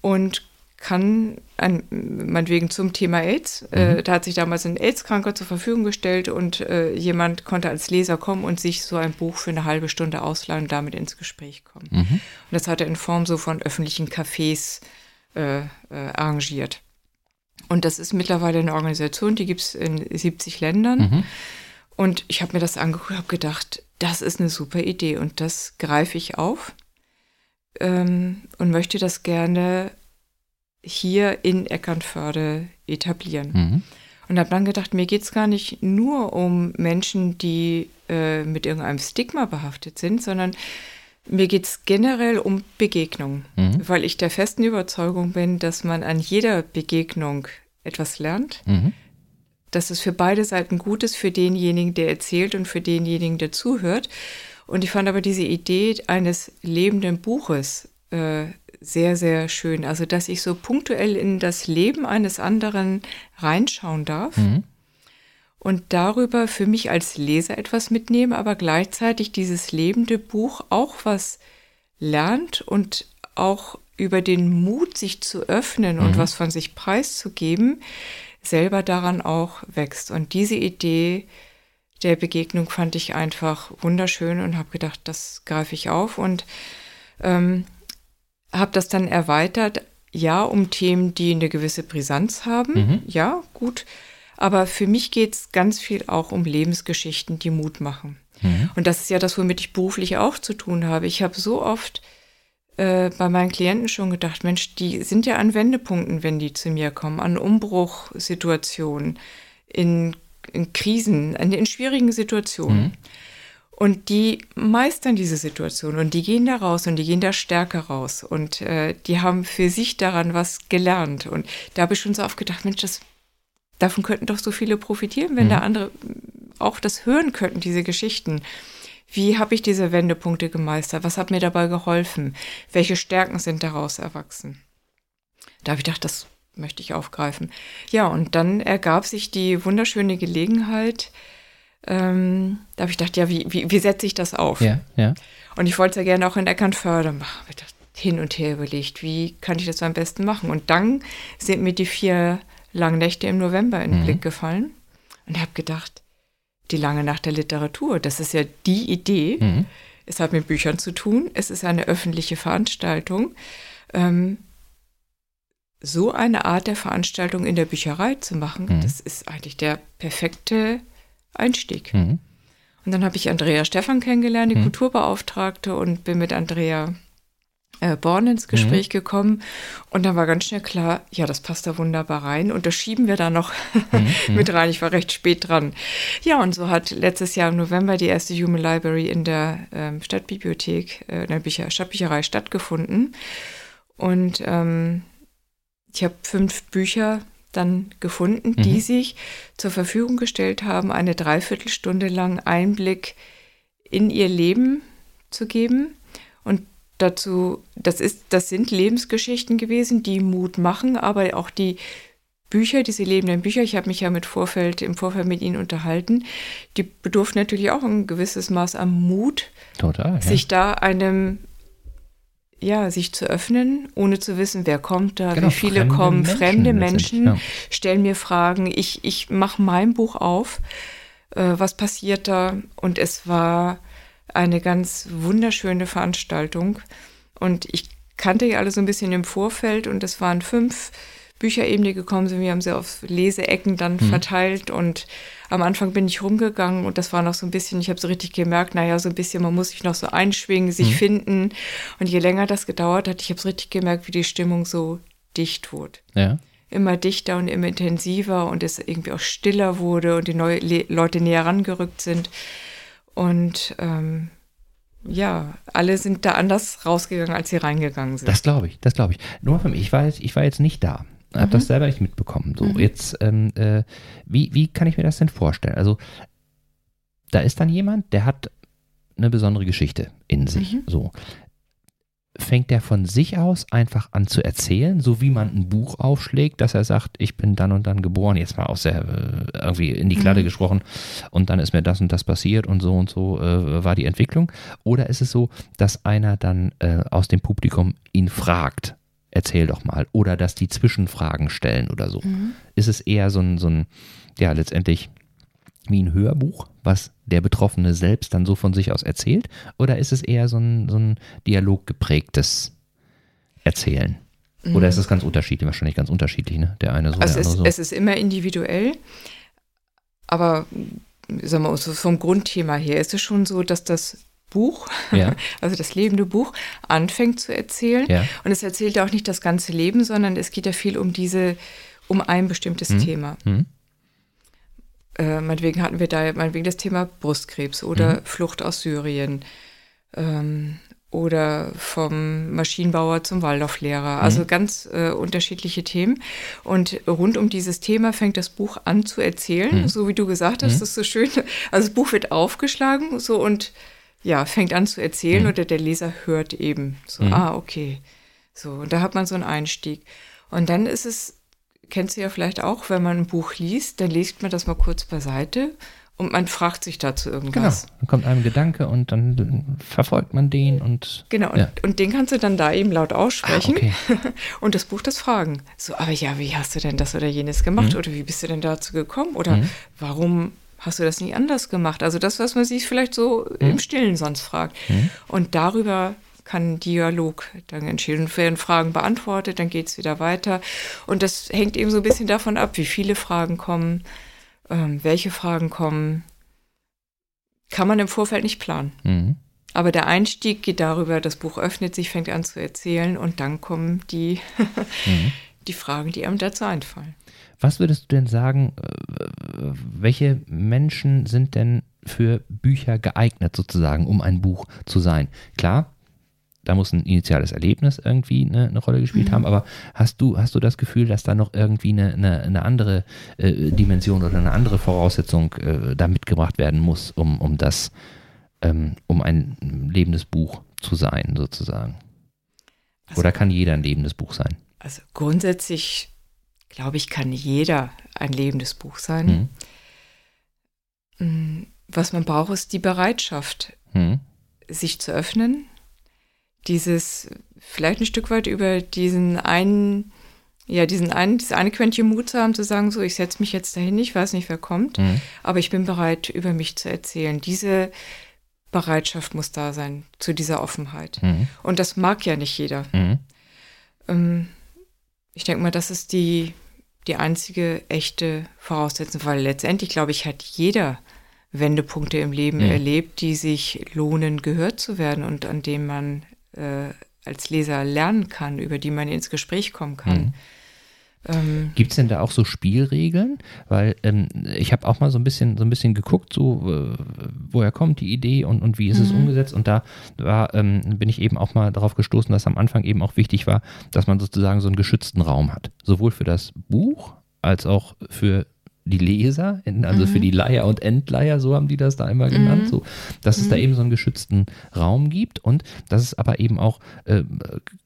Speaker 2: und kann, an, meinetwegen zum Thema AIDS, äh, mhm. äh, da hat sich damals ein AIDS-Kranker zur Verfügung gestellt und äh, jemand konnte als Leser kommen und sich so ein Buch für eine halbe Stunde ausleihen und damit ins Gespräch kommen. Mhm. Und das hat er in Form so von öffentlichen Cafés äh, äh arrangiert. Und das ist mittlerweile eine Organisation, die gibt es in 70 Ländern. Mhm. Und ich habe mir das angeguckt und habe gedacht, das ist eine super Idee und das greife ich auf ähm, und möchte das gerne hier in Eckernförde etablieren. Mhm. Und habe dann gedacht, mir geht es gar nicht nur um Menschen, die äh, mit irgendeinem Stigma behaftet sind, sondern mir geht es generell um Begegnung, mhm. weil ich der festen Überzeugung bin, dass man an jeder Begegnung etwas lernt, mhm. dass es für beide Seiten gut ist, für denjenigen, der erzählt und für denjenigen, der zuhört. Und ich fand aber diese Idee eines lebenden Buches äh, sehr, sehr schön. Also, dass ich so punktuell in das Leben eines anderen reinschauen darf mhm. und darüber für mich als Leser etwas mitnehme, aber gleichzeitig dieses lebende Buch auch was lernt und auch über den Mut, sich zu öffnen mhm. und was von sich preiszugeben, selber daran auch wächst. Und diese Idee der Begegnung fand ich einfach wunderschön und habe gedacht, das greife ich auf. Und ähm, habe das dann erweitert, ja, um Themen, die eine gewisse Brisanz haben. Mhm. Ja, gut. Aber für mich geht es ganz viel auch um Lebensgeschichten, die Mut machen. Mhm. Und das ist ja das, womit ich beruflich auch zu tun habe. Ich habe so oft äh, bei meinen Klienten schon gedacht, Mensch, die sind ja an Wendepunkten, wenn die zu mir kommen, an Umbruchsituationen, in, in Krisen, in, in schwierigen Situationen. Mhm. Und die meistern diese Situation und die gehen da raus und die gehen da stärker raus und äh, die haben für sich daran was gelernt. Und da habe ich schon so oft gedacht, Mensch, das, davon könnten doch so viele profitieren, wenn mhm. da andere auch das hören könnten, diese Geschichten. Wie habe ich diese Wendepunkte gemeistert? Was hat mir dabei geholfen? Welche Stärken sind daraus erwachsen? Da habe ich gedacht, das möchte ich aufgreifen. Ja, und dann ergab sich die wunderschöne Gelegenheit, ähm, da habe ich gedacht, ja, wie, wie, wie setze ich das auf?
Speaker 1: Ja, ja.
Speaker 2: Und ich wollte es ja gerne auch in Eckernförde machen. Ich hin und her überlegt, wie kann ich das am besten machen? Und dann sind mir die vier langen Nächte im November in den mhm. Blick gefallen und habe gedacht, die lange Nacht der Literatur, das ist ja die Idee. Mhm. Es hat mit Büchern zu tun, es ist eine öffentliche Veranstaltung. Ähm, so eine Art der Veranstaltung in der Bücherei zu machen, mhm. das ist eigentlich der perfekte Einstieg. Mhm. Und dann habe ich Andrea Stefan kennengelernt, die mhm. Kulturbeauftragte, und bin mit Andrea äh, Born ins Gespräch mhm. gekommen. Und dann war ganz schnell klar, ja, das passt da wunderbar rein. Und das schieben wir da noch [LAUGHS] mhm. mit rein. Ich war recht spät dran. Ja, und so hat letztes Jahr im November die erste Human Library in der ähm, Stadtbibliothek, äh, in der Bücher Stadtbücherei stattgefunden. Und ähm, ich habe fünf Bücher dann gefunden, die sich zur Verfügung gestellt haben, eine Dreiviertelstunde lang Einblick in ihr Leben zu geben. Und dazu, das ist, das sind Lebensgeschichten gewesen, die Mut machen, aber auch die Bücher, diese lebenden Bücher, ich habe mich ja mit Vorfeld, im Vorfeld mit Ihnen unterhalten, die bedurften natürlich auch ein gewisses Maß an Mut,
Speaker 1: Total. Ja.
Speaker 2: sich da einem, ja, sich zu öffnen, ohne zu wissen, wer kommt da,
Speaker 1: Genau,
Speaker 2: wie viele
Speaker 1: fremde
Speaker 2: kommen,
Speaker 1: Menschen
Speaker 2: fremde Menschen
Speaker 1: ja.
Speaker 2: stellen mir Fragen, ich, ich mache mein Buch auf, äh, was passiert da und es war eine ganz wunderschöne Veranstaltung und ich kannte ja alle so ein bisschen im Vorfeld und es waren fünf Bücher eben, die gekommen sind. Wir haben sie auf Leseecken dann verteilt und am Anfang bin ich rumgegangen und das war noch so ein bisschen, ich habe so richtig gemerkt, naja, so ein bisschen, man muss sich noch so einschwingen, sich finden. Und je länger das gedauert hat, ich habe es richtig gemerkt, wie die Stimmung so dicht wurde.
Speaker 1: ja.
Speaker 2: Immer dichter und immer intensiver und es irgendwie auch stiller wurde und die neue Le Leute näher rangerückt sind. Und ähm, ja, alle sind da anders rausgegangen, als sie reingegangen sind.
Speaker 1: Das glaube ich, das glaube ich. Nur für mich, ich war jetzt, ich war jetzt nicht da. Habe das selber nicht mitbekommen. So, jetzt, ähm, äh, wie, wie kann ich mir das denn vorstellen? Also, da ist dann jemand, der hat eine besondere Geschichte in sich. So. Fängt der von sich aus einfach an zu erzählen, so wie man ein Buch aufschlägt, dass er sagt, ich bin dann und dann geboren, jetzt mal aus der, äh, irgendwie in die Kladde gesprochen, und dann ist mir das und das passiert und so und so äh, war die Entwicklung? Oder ist es so, dass einer dann äh, aus dem Publikum ihn fragt, erzähl doch mal, oder dass die Zwischenfragen stellen oder so? Ist es eher so ein, so ein, ja, letztendlich wie ein Hörbuch, was der Betroffene selbst dann so von sich aus erzählt? Oder ist es eher so ein, so ein dialoggeprägtes Erzählen? Oder ist es ganz unterschiedlich? Wahrscheinlich ganz unterschiedlich, ne? Der eine so,
Speaker 2: Also
Speaker 1: der
Speaker 2: es,
Speaker 1: andere so.
Speaker 2: es ist immer individuell, aber sagen wir mal, so vom Grundthema her ist es schon so, dass das Buch,
Speaker 1: Ja. [LAUGHS]
Speaker 2: also das lebende Buch, anfängt zu erzählen.
Speaker 1: Ja.
Speaker 2: Und es erzählt auch nicht das ganze Leben, sondern es geht ja viel um diese, um ein bestimmtes Thema.
Speaker 1: Hm?
Speaker 2: Äh, meinetwegen hatten wir da meinetwegen das Thema Brustkrebs oder
Speaker 1: Mhm.
Speaker 2: Flucht aus Syrien ähm, oder vom Maschinenbauer zum Waldorflehrer.
Speaker 1: Mhm.
Speaker 2: Also ganz äh, unterschiedliche Themen. Und rund um dieses Thema fängt das Buch an zu erzählen,
Speaker 1: Mhm.
Speaker 2: so wie du gesagt hast, das ist so schön. Also das Buch wird aufgeschlagen so und ja, fängt an zu erzählen
Speaker 1: Mhm.
Speaker 2: oder der Leser hört eben so,
Speaker 1: Mhm.
Speaker 2: ah, okay. So, und da hat man so einen Einstieg. Und dann ist es kennst du ja vielleicht auch, wenn man ein Buch liest, dann liest man das mal kurz beiseite und man fragt sich dazu
Speaker 1: Genau.
Speaker 2: irgendwas.
Speaker 1: Dann kommt einem Gedanke und dann verfolgt man den und.
Speaker 2: Genau, und,
Speaker 1: Ja.
Speaker 2: und den kannst du dann da eben laut aussprechen
Speaker 1: Ah, okay. [LAUGHS]
Speaker 2: und das Buch das fragen. So, aber ja, wie hast du denn das oder jenes gemacht?
Speaker 1: Mhm.
Speaker 2: Oder wie bist du denn dazu gekommen? Oder
Speaker 1: Mhm.
Speaker 2: warum hast du das nicht anders gemacht? Also das, was man sich vielleicht so
Speaker 1: Mhm.
Speaker 2: im Stillen sonst fragt. Und darüber kann Dialog dann entstehen. Und werden Fragen beantwortet, dann geht es wieder weiter. Und das hängt eben so ein bisschen davon ab, wie viele Fragen kommen, ähm, welche Fragen kommen. Kann man im Vorfeld nicht planen.
Speaker 1: Mhm.
Speaker 2: Aber der Einstieg geht darüber, das Buch öffnet sich, fängt an zu erzählen und dann kommen die, [LAUGHS]
Speaker 1: Mhm.
Speaker 2: die Fragen, die einem dazu einfallen.
Speaker 1: Was würdest du denn sagen, äh, welche Menschen sind denn für Bücher geeignet sozusagen, um ein Buch zu sein? Klar, da muss ein initiales Erlebnis irgendwie eine, eine Rolle gespielt haben, aber hast du, hast du das Gefühl, dass da noch irgendwie eine, eine, eine andere äh, Dimension oder eine andere Voraussetzung äh, da mitgebracht werden muss, um, um das, ähm, um ein lebendes Buch zu sein, sozusagen?
Speaker 2: Also-
Speaker 1: Oder kann jeder ein lebendes Buch sein?
Speaker 2: Also grundsätzlich, glaube ich, kann jeder ein lebendes Buch sein.
Speaker 1: Mhm.
Speaker 2: Mm, Was man braucht, ist die Bereitschaft,
Speaker 1: Mhm.
Speaker 2: sich zu öffnen, dieses vielleicht ein Stück weit über diesen einen, ja, diesen einen, dieses eine Quäntchen Mut zu haben, zu sagen, so, ich setze mich jetzt dahin, ich weiß nicht, wer kommt,
Speaker 1: Mhm.
Speaker 2: aber ich bin bereit, über mich zu erzählen. Diese Bereitschaft muss da sein, zu dieser Offenheit.
Speaker 1: Mhm.
Speaker 2: Und das mag ja nicht jeder.
Speaker 1: Mhm.
Speaker 2: Ähm, ich denke mal, das ist die, die einzige echte Voraussetzung, weil letztendlich, glaube ich, hat jeder Wendepunkte im Leben
Speaker 1: Mhm.
Speaker 2: erlebt, die sich lohnen, gehört zu werden und an denen man äh, als Leser lernen kann, über die man ins Gespräch kommen kann.
Speaker 1: Mhm.
Speaker 2: Ähm,
Speaker 1: Gibt es denn da auch so Spielregeln? Weil ähm, ich habe auch mal so ein bisschen so ein bisschen geguckt, so äh, woher kommt die Idee und, und wie ist es
Speaker 2: Mhm.
Speaker 1: umgesetzt. Und da war, ähm, bin ich eben auch mal darauf gestoßen, dass am Anfang eben auch wichtig war, dass man sozusagen so einen geschützten Raum hat. Sowohl für das Buch als auch für die Leser, also mhm. für die Leier und Endleier, so haben die das da einmal genannt, mhm. so, dass es da mhm. eben so einen geschützten Raum gibt und dass es aber eben auch äh,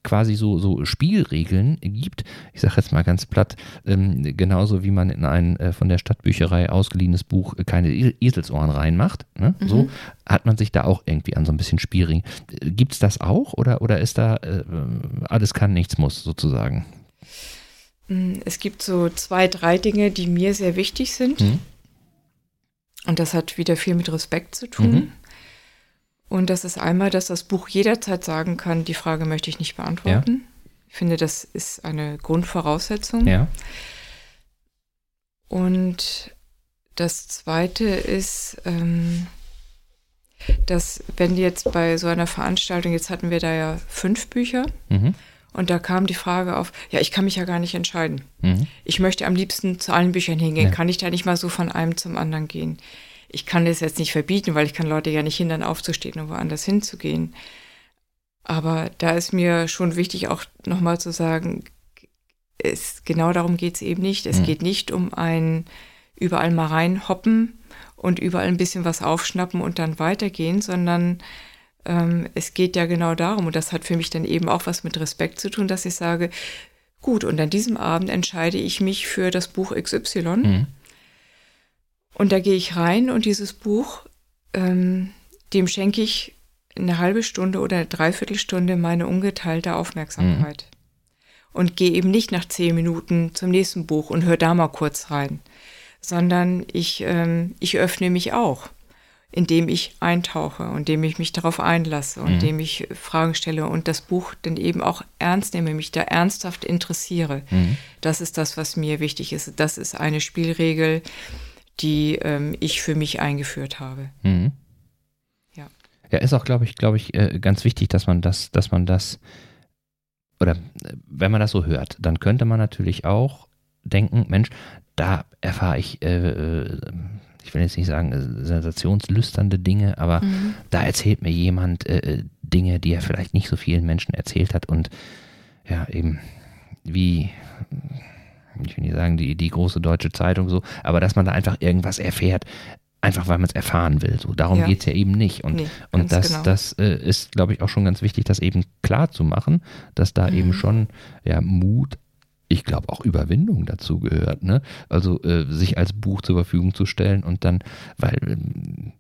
Speaker 1: quasi so, so Spielregeln gibt. Ich sage jetzt mal ganz platt, ähm, genauso wie man in ein äh, von der Stadtbücherei ausgeliehenes Buch keine Eselsohren reinmacht, ne? Mhm. so hat man sich da auch irgendwie an so ein bisschen Spielregeln. Gibt es das auch oder, oder ist da äh, alles kann, nichts muss sozusagen?
Speaker 2: Mm, es gibt so zwei, drei Dinge, die mir sehr wichtig sind. Mhm. Und das hat wieder viel mit Respekt zu tun. Mhm. Und das ist einmal, dass das Buch jederzeit sagen kann, die Frage möchte ich nicht beantworten. Ja. Ich finde, das ist eine Grundvoraussetzung.
Speaker 1: Ja.
Speaker 2: Und das Zweite ist, ähm, dass wenn jetzt bei so einer Veranstaltung, jetzt hatten wir da ja fünf Bücher, mhm. Und da kam die Frage auf, ja, ich kann mich ja gar nicht entscheiden. Mhm. Ich möchte am liebsten zu allen Büchern hingehen. Ja. Kann ich da nicht mal so von einem zum anderen gehen? Ich kann das jetzt nicht verbieten, weil ich kann Leute ja nicht hindern, aufzustehen und woanders hinzugehen. Aber da ist mir schon wichtig, auch nochmal zu sagen, es, genau darum geht es eben nicht. Es mhm. geht nicht um ein überall mal reinhoppen und überall ein bisschen was aufschnappen und dann weitergehen, sondern ähm, es geht ja genau darum, und das hat für mich dann eben auch was mit Respekt zu tun, dass ich sage, gut, und an diesem Abend entscheide ich mich für das Buch XY. Mhm. Und da gehe ich rein und dieses Buch, ähm, dem schenke ich eine halbe Stunde oder eine Dreiviertelstunde meine ungeteilte Aufmerksamkeit. Mhm. Und gehe eben nicht nach zehn Minuten zum nächsten Buch und höre da mal kurz rein, sondern ich, ähm, ich öffne mich auch indem ich eintauche und indem ich mich darauf einlasse und mhm. indem ich Fragen stelle und das Buch dann eben auch ernst nehme, mich da ernsthaft interessiere. Mhm. Das ist das, was mir wichtig ist. Das ist eine Spielregel, die ähm, ich für mich eingeführt habe.
Speaker 1: Mhm. Ja. Ja, ist auch, glaube ich, glaube ich, äh, ganz wichtig, dass man das, dass man das, oder äh, wenn man das so hört, dann könnte man natürlich auch denken, Mensch, da erfahre ich äh, äh ich will jetzt nicht sagen äh, sensationslüsternde Dinge, aber mhm. da erzählt mir jemand äh, äh, Dinge, die er vielleicht nicht so vielen Menschen erzählt hat und ja, eben wie, ich will nicht sagen, die, die große deutsche Zeitung so, aber dass man da einfach irgendwas erfährt, einfach weil man es erfahren will. So, darum ja. geht es ja eben nicht. Und, nee, und das, genau. das äh, ist, glaube ich, auch schon ganz wichtig, das eben klar zu machen, dass da mhm. eben schon ja, Mut ich glaube, auch Überwindung dazu gehört. Ne? Also äh, sich als Buch zur Verfügung zu stellen und dann, weil ähm,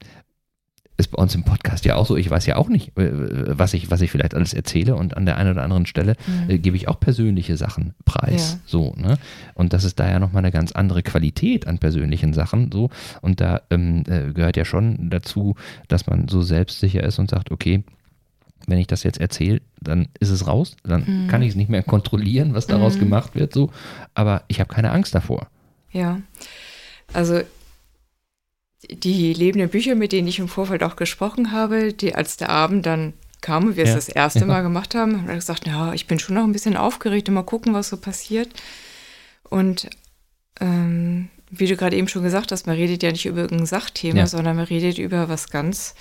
Speaker 1: ist bei uns im Podcast ja auch so, ich weiß ja auch nicht, äh, was ich, was ich vielleicht alles erzähle und an der einen oder anderen Stelle mhm. äh, gebe ich auch persönliche Sachen preis. Ja. So, ne? Und das ist da ja nochmal eine ganz andere Qualität an persönlichen Sachen. So. Und da ähm, äh, gehört ja schon dazu, dass man so selbstsicher ist und sagt, okay, wenn ich das jetzt erzähle, dann ist es raus, dann mhm. kann ich es nicht mehr kontrollieren, was daraus mhm. gemacht wird, so. Aber ich habe keine Angst davor.
Speaker 2: Ja, also die lebenden Bücher, mit denen ich im Vorfeld auch gesprochen habe, die als der Abend dann kam und wir ja. es das erste ja. Mal gemacht haben, haben wir gesagt, ja, ich bin schon noch ein bisschen aufgeregt, mal gucken, was so passiert. Und ähm, wie du gerade eben schon gesagt hast, man redet ja nicht über irgendein Sachthema, ja. sondern man redet über was ganz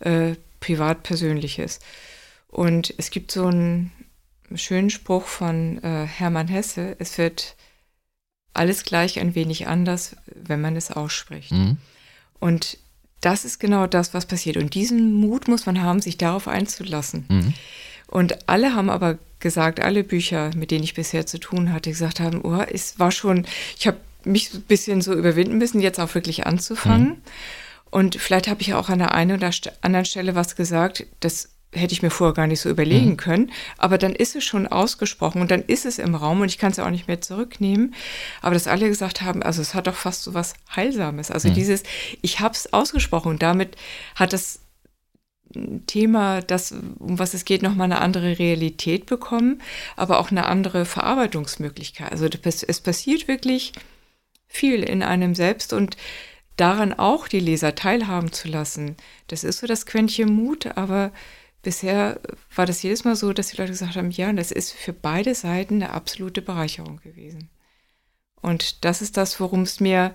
Speaker 2: äh, privat-persönliches. Und es gibt so einen schönen Spruch von äh, Hermann Hesse, es wird alles gleich ein wenig anders, wenn man es ausspricht. Mhm. Und das ist genau das, was passiert. Und diesen Mut muss man haben, sich darauf einzulassen. Mhm. Und alle haben aber gesagt, alle Bücher, mit denen ich bisher zu tun hatte, gesagt haben, oh, es war schon, ich habe mich ein bisschen so überwinden müssen, jetzt auch wirklich anzufangen. Mhm. Und vielleicht habe ich auch an der einen oder anderen Stelle was gesagt, das hätte ich mir vorher gar nicht so überlegen mhm. können. Aber dann ist es schon ausgesprochen und dann ist es im Raum und ich kann es ja auch nicht mehr zurücknehmen. Aber dass alle gesagt haben, also es hat doch fast so was Heilsames. Also mhm. dieses, ich habe es ausgesprochen und damit hat das Thema, das, um was es geht, nochmal eine andere Realität bekommen, aber auch eine andere Verarbeitungsmöglichkeit. Also es passiert wirklich viel in einem selbst und daran auch die Leser teilhaben zu lassen. Das ist so das Quäntchen Mut, aber bisher war das jedes Mal so, dass die Leute gesagt haben, ja, das ist für beide Seiten eine absolute Bereicherung gewesen. Und das ist das, worum es mir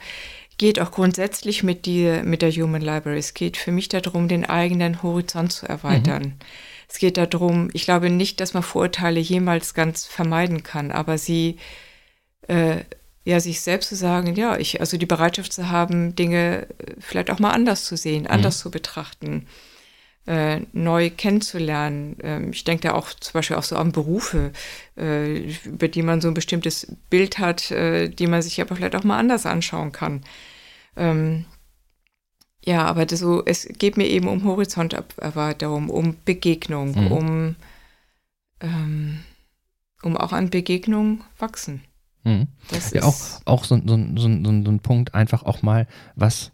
Speaker 2: geht, auch grundsätzlich mit, die, mit der Human Library. Es geht für mich darum, den eigenen Horizont zu erweitern. Mhm. Es geht darum, ich glaube nicht, dass man Vorurteile jemals ganz vermeiden kann, aber sie äh, ja, sich selbst zu sagen, ja, ich, also die Bereitschaft zu haben, Dinge äh, vielleicht auch mal anders zu sehen, anders mhm. zu betrachten, äh, neu kennenzulernen. Ähm, ich denke da auch zum Beispiel auch so an Berufe, äh, über die man so ein bestimmtes Bild hat, äh, die man sich aber vielleicht auch mal anders anschauen kann. Ähm, ja, aber das so, es geht mir eben um Horizonterweiterung, um Begegnung, mhm. um, ähm, um auch an Begegnung wachsen.
Speaker 1: Mhm. ja, auch, auch so, so, so, so, ein Punkt, einfach auch mal was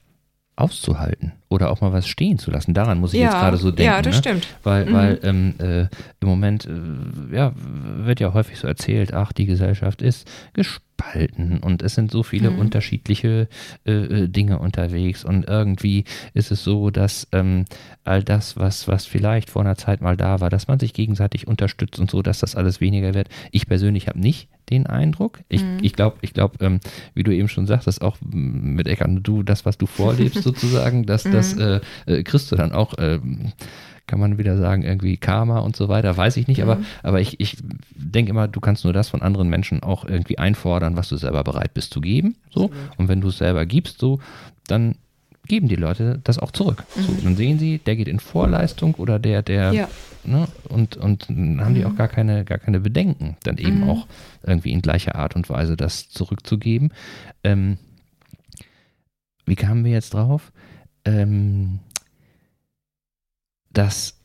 Speaker 1: auszuhalten oder auch mal was stehen zu lassen. Daran muss ich ja, jetzt gerade so denken.
Speaker 2: Ja, das
Speaker 1: ne?
Speaker 2: stimmt.
Speaker 1: Weil, mhm. weil ähm, äh, im Moment äh, ja, wird ja häufig so erzählt, ach, die Gesellschaft ist gespalten und es sind so viele mhm. unterschiedliche äh, äh, Dinge unterwegs und irgendwie ist es so, dass ähm, all das, was, was vielleicht vor einer Zeit mal da war, dass man sich gegenseitig unterstützt und so, dass das alles weniger wird. Ich persönlich habe nicht den Eindruck. Ich glaube, mhm. ich glaube, glaub, ähm, wie du eben schon sagst, dass auch mit Eckart, du das, was du vorlebst [LAUGHS] sozusagen, dass mhm. das äh, äh, kriegst du dann auch, äh, kann man wieder sagen, irgendwie Karma und so weiter, weiß ich nicht, mhm. aber, aber ich, ich denke immer, du kannst nur das von anderen Menschen auch irgendwie einfordern, was du selber bereit bist zu geben. So. Und wenn du es selber gibst, so, dann geben die Leute das auch zurück. Mhm. So, dann sehen sie, der geht in Vorleistung oder der, der, ja. Ne, und, und dann haben die auch mhm. gar keine, gar keine Bedenken, dann eben mhm. auch irgendwie in gleicher Art und Weise das zurückzugeben. Ähm, wie kamen wir jetzt drauf? Ähm, dass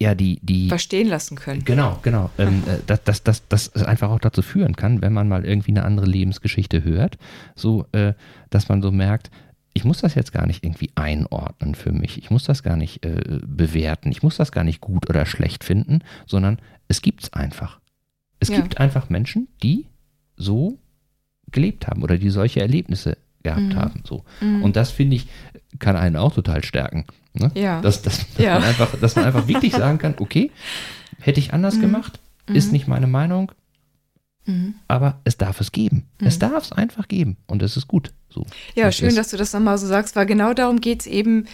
Speaker 1: ja, die, die
Speaker 2: verstehen lassen können.
Speaker 1: Genau, genau. Ähm, [LAUGHS] äh, dass, dass, dass, dass es einfach auch dazu führen kann, wenn man mal irgendwie eine andere Lebensgeschichte hört, so, äh, dass man so merkt, ich muss das jetzt gar nicht irgendwie einordnen für mich. Ich muss das gar nicht äh, bewerten. Ich muss das gar nicht gut oder schlecht finden, sondern es gibt es einfach. Es ja. gibt einfach Menschen, die so gelebt haben oder die solche Erlebnisse gehabt mhm. haben. So. Mhm. Und das finde ich, kann einen auch total stärken. Ne? Ja. Dass, dass, dass, ja. Man einfach, dass man einfach wirklich sagen kann, okay, hätte ich anders mhm. gemacht, ist mhm. nicht meine Meinung, Mhm. Aber es darf es geben. Mhm. Es darf es einfach geben. Und es ist gut. So.
Speaker 2: Ja, schön, ist. dass du das nochmal so sagst, weil genau darum geht es eben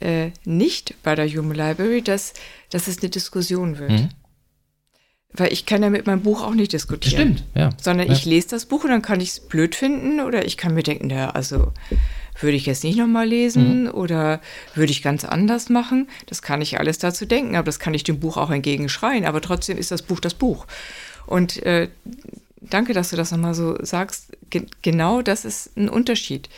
Speaker 2: äh, nicht bei der Human Library, dass, dass es eine Diskussion wird. Mhm. Weil ich kann ja mit meinem Buch auch nicht diskutieren.
Speaker 1: Stimmt, ja.
Speaker 2: Sondern
Speaker 1: ja.
Speaker 2: ich lese das Buch und dann kann ich es blöd finden oder ich kann mir denken, naja, also würde ich jetzt nicht nochmal lesen mhm. oder würde ich ganz anders machen? Das kann ich alles dazu denken, aber das kann ich dem Buch auch entgegenschreien. Aber trotzdem ist das Buch das Buch. Und äh, danke, dass du das nochmal so sagst. Ge genau das ist ein Unterschied.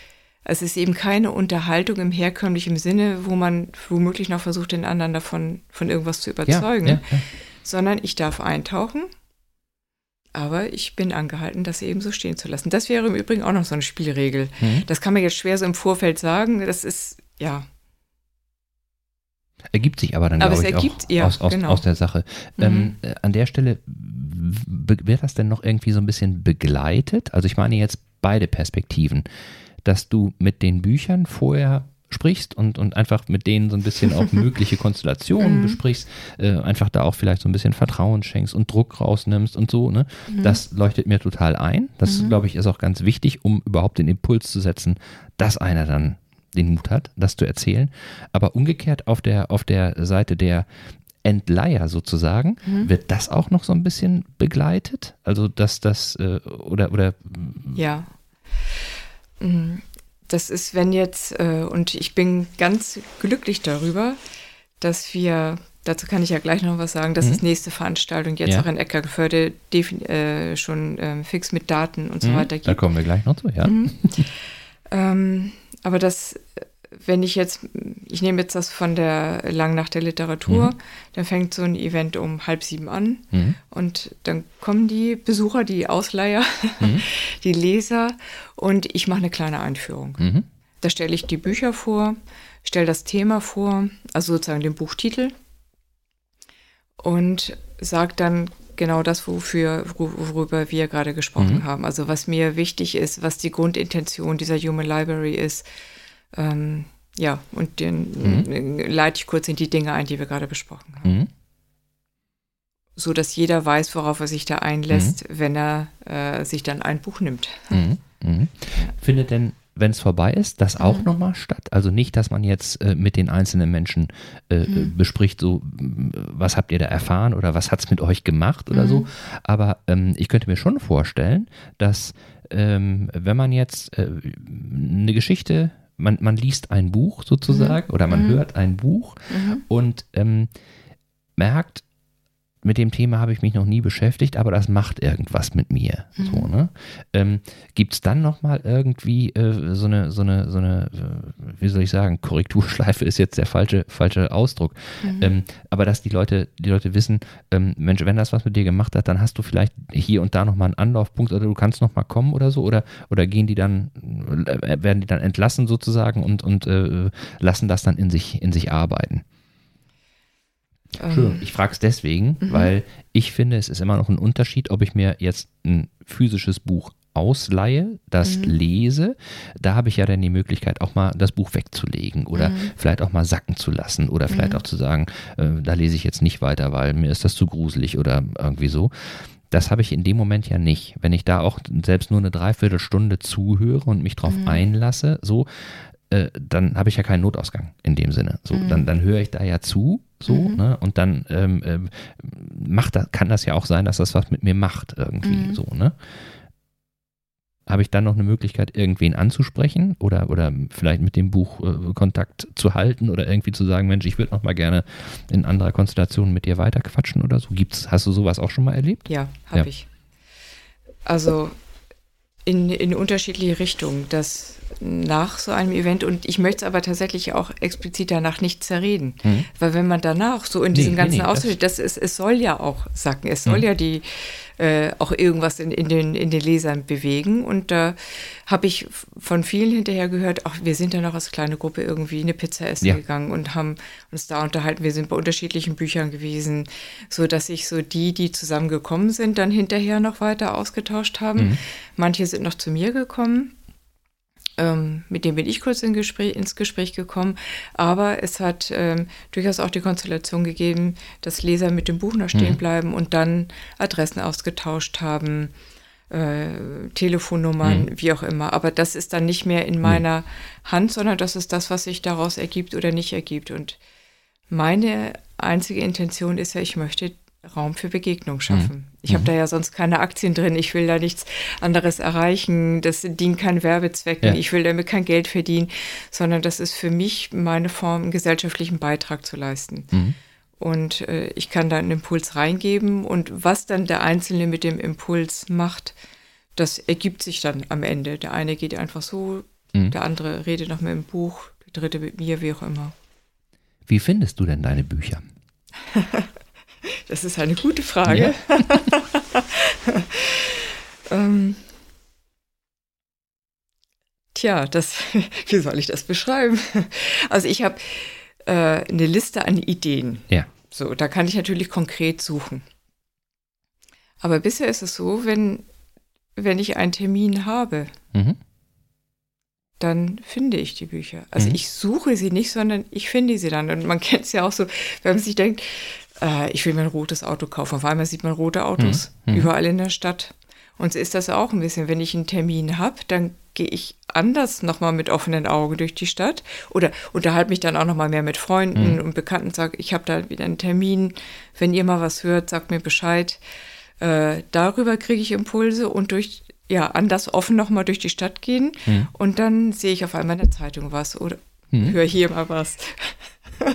Speaker 2: Es ist eben keine Unterhaltung im herkömmlichen Sinne, wo man womöglich noch versucht, den anderen davon von irgendwas zu überzeugen, ja, ja, ja. sondern ich darf eintauchen, aber ich bin angehalten, das eben so stehen zu lassen. Das wäre im Übrigen auch noch so eine Spielregel. Mhm. Das kann man jetzt schwer so im Vorfeld sagen. Das ist, ja,
Speaker 1: Ergibt sich aber dann, aber glaube ich, ergibt, auch ja, aus, aus, genau. aus, der Sache. Mhm. Ähm, äh, an der Stelle, wird das denn noch irgendwie so ein bisschen begleitet? Also ich meine jetzt beide Perspektiven, dass du mit den Büchern vorher sprichst und, und einfach mit denen so ein bisschen auch [LAUGHS] mögliche Konstellationen mhm. besprichst, äh, einfach da auch vielleicht so ein bisschen Vertrauen schenkst und Druck rausnimmst und so, ne? Mhm. Das leuchtet mir total ein. Das, mhm. glaube ich, ist auch ganz wichtig, um überhaupt den Impuls zu setzen, dass einer dann den Mut hat, das zu erzählen. Aber umgekehrt auf der, auf der Seite der Entleiher sozusagen, mhm. wird das auch noch so ein bisschen begleitet? Also, dass das äh, oder oder
Speaker 2: ja. Das ist, wenn jetzt, äh, und ich bin ganz glücklich darüber, dass wir, dazu kann ich ja gleich noch was sagen, dass mhm. das nächste Veranstaltung jetzt ja. auch in Eckergeförde äh, schon äh, fix mit Daten und so mhm. weiter
Speaker 1: gibt. Da kommen wir gleich noch zu, ja. Mhm. [LAUGHS]
Speaker 2: ähm, aber das wenn ich jetzt, ich nehme jetzt das von der Langnacht der Literatur, mhm. dann fängt so ein Event um halb sieben an mhm. und dann kommen die Besucher, die Ausleiher, mhm. [LAUGHS] die Leser und ich mache eine kleine Einführung. Mhm. Da stelle ich die Bücher vor, stelle das Thema vor, also sozusagen den Buchtitel und sage dann genau das, wofür, worüber wir gerade gesprochen mhm. haben. Also was mir wichtig ist, was die Grundintention dieser Human Library ist ähm, ja, und den mhm. leite ich kurz in die Dinge ein, die wir gerade besprochen haben. Mhm. So dass jeder weiß, worauf er sich da einlässt, mhm. wenn er äh, sich dann ein Buch nimmt.
Speaker 1: Mhm. Mhm. Findet denn wenn es vorbei ist, das auch
Speaker 2: Mhm.
Speaker 1: nochmal statt? Also nicht, dass man jetzt äh, mit den einzelnen Menschen äh, äh,
Speaker 2: Mhm.
Speaker 1: bespricht, so, was habt ihr da erfahren oder was hat es mit euch gemacht oder
Speaker 2: Mhm.
Speaker 1: so. Aber ähm, ich könnte mir schon vorstellen, dass ähm, wenn man jetzt äh, eine Geschichte, man, man liest ein Buch sozusagen oder man
Speaker 2: Mhm.
Speaker 1: hört ein Buch
Speaker 2: Mhm.
Speaker 1: und ähm, merkt, mit dem Thema habe ich mich noch nie beschäftigt, aber das macht irgendwas mit mir.
Speaker 2: Mhm.
Speaker 1: So, ne? ähm, Gibt es dann nochmal irgendwie äh, so eine, so eine, so eine, äh, wie soll ich sagen, Korrekturschleife ist jetzt der falsche, falsche Ausdruck.
Speaker 2: Mhm.
Speaker 1: Ähm, aber dass die Leute, die Leute wissen, ähm, Mensch, wenn das was mit dir gemacht hat, dann hast du vielleicht hier und da nochmal einen Anlaufpunkt oder du kannst nochmal kommen oder so oder, oder gehen die dann, äh, werden die dann entlassen sozusagen und, und äh, lassen das dann in sich, in sich arbeiten. Entschuldigung,
Speaker 2: Ähm,
Speaker 1: ich frage es deswegen,
Speaker 2: Mhm.
Speaker 1: weil ich finde, es ist immer noch ein Unterschied, ob ich mir jetzt ein physisches Buch ausleihe, das
Speaker 2: Mhm.
Speaker 1: lese. Da habe ich ja dann die Möglichkeit, auch mal das Buch wegzulegen oder
Speaker 2: Mhm.
Speaker 1: vielleicht auch mal sacken zu lassen oder vielleicht
Speaker 2: Mhm.
Speaker 1: auch zu sagen, äh, da lese ich jetzt nicht weiter, weil mir ist das zu gruselig oder irgendwie so. Das habe ich in dem Moment ja nicht. Wenn ich da auch selbst nur eine Dreiviertelstunde zuhöre und mich drauf
Speaker 2: Mhm.
Speaker 1: einlasse, so, äh, dann habe ich ja keinen Notausgang in dem Sinne. So,
Speaker 2: Mhm.
Speaker 1: dann, dann höre ich da ja zu, so,
Speaker 2: Mhm.
Speaker 1: ne? Und dann ähm, ähm, macht das, kann das ja auch sein, dass das was mit mir macht irgendwie,
Speaker 2: Mhm.
Speaker 1: so, ne? Habe ich dann noch eine Möglichkeit, irgendwen anzusprechen oder, oder vielleicht mit dem Buch äh, Kontakt zu halten oder irgendwie zu sagen, Mensch, ich würde noch mal gerne in anderer Konstellation mit dir weiterquatschen oder so? Gibt's, hast du sowas auch schon mal erlebt?
Speaker 2: Ja, habe
Speaker 1: Ja.
Speaker 2: ich. Also in, in unterschiedliche Richtungen, dass nach so einem Event, und ich möchte es aber tatsächlich auch explizit danach nicht zerreden,
Speaker 1: Mhm.
Speaker 2: weil wenn man danach so in
Speaker 1: Nee,
Speaker 2: diesem ganzen
Speaker 1: nee, das-
Speaker 2: Austausch, das ist, es soll ja auch sacken, es soll
Speaker 1: Mhm.
Speaker 2: ja die äh, auch irgendwas in, in, den, in den Lesern bewegen und da habe ich von vielen hinterher gehört, ach, wir sind dann auch als kleine Gruppe irgendwie eine Pizza essen
Speaker 1: Ja.
Speaker 2: gegangen und haben uns da unterhalten, wir sind bei unterschiedlichen Büchern gewesen, so dass sich so die, die zusammengekommen sind, dann hinterher noch weiter ausgetauscht haben.
Speaker 1: Mhm.
Speaker 2: Manche sind noch zu mir gekommen. Ähm, mit dem bin ich kurz in Gespräch, ins Gespräch gekommen. Aber es hat ähm, durchaus auch die Konstellation gegeben, dass Leser mit dem Buch noch stehen
Speaker 1: Mhm.
Speaker 2: bleiben und dann Adressen ausgetauscht haben, äh, Telefonnummern,
Speaker 1: Mhm.
Speaker 2: wie auch immer. Aber das ist dann nicht mehr in meiner Hand, sondern das ist das, was sich daraus ergibt oder nicht ergibt. Und meine einzige Intention ist ja, ich möchte Raum für Begegnung schaffen. Ich habe da ja sonst keine Aktien drin. Ich will da nichts anderes erreichen. Das dient keinen Werbezwecken.
Speaker 1: Ja.
Speaker 2: Ich will damit kein Geld verdienen, sondern das ist für mich meine Form, einen gesellschaftlichen Beitrag zu leisten.
Speaker 1: Mhm.
Speaker 2: Und äh, ich kann da einen Impuls reingeben und was dann der Einzelne mit dem Impuls macht, das ergibt sich dann am Ende. Der eine geht einfach so,
Speaker 1: Mhm.
Speaker 2: der andere redet noch mit dem Buch, der dritte mit mir, wie auch immer.
Speaker 1: Wie findest du denn deine Bücher? [LAUGHS]
Speaker 2: Das ist eine gute Frage. [LAUGHS] ähm, tja, das, [LAUGHS] wie soll ich das beschreiben? Also ich habe äh, eine Liste an Ideen.
Speaker 1: Ja.
Speaker 2: So, da kann ich natürlich konkret suchen. Aber bisher ist es so, wenn, wenn ich einen Termin habe,
Speaker 1: Mhm.
Speaker 2: dann finde ich die Bücher. Also
Speaker 1: Mhm.
Speaker 2: ich suche sie nicht, sondern ich finde sie dann. Und man [LAUGHS] kennt es ja auch so, wenn man sich denkt, äh, ich will mir ein rotes Auto kaufen. Auf einmal sieht man rote Autos
Speaker 1: Mhm. Mhm.
Speaker 2: überall in der Stadt. Und so ist das auch ein bisschen. Wenn ich einen Termin habe, dann gehe ich anders nochmal mit offenen Augen durch die Stadt oder unterhalte mich dann auch nochmal mehr mit Freunden
Speaker 1: Mhm.
Speaker 2: und Bekannten, sage, ich habe da wieder einen Termin. Wenn ihr mal was hört, sagt mir Bescheid. Äh, darüber kriege ich Impulse und durch, ja, anders offen nochmal durch die Stadt gehen.
Speaker 1: Mhm.
Speaker 2: Und dann sehe ich auf einmal in der Zeitung was oder
Speaker 1: Mhm.
Speaker 2: höre hier mal was [LAUGHS]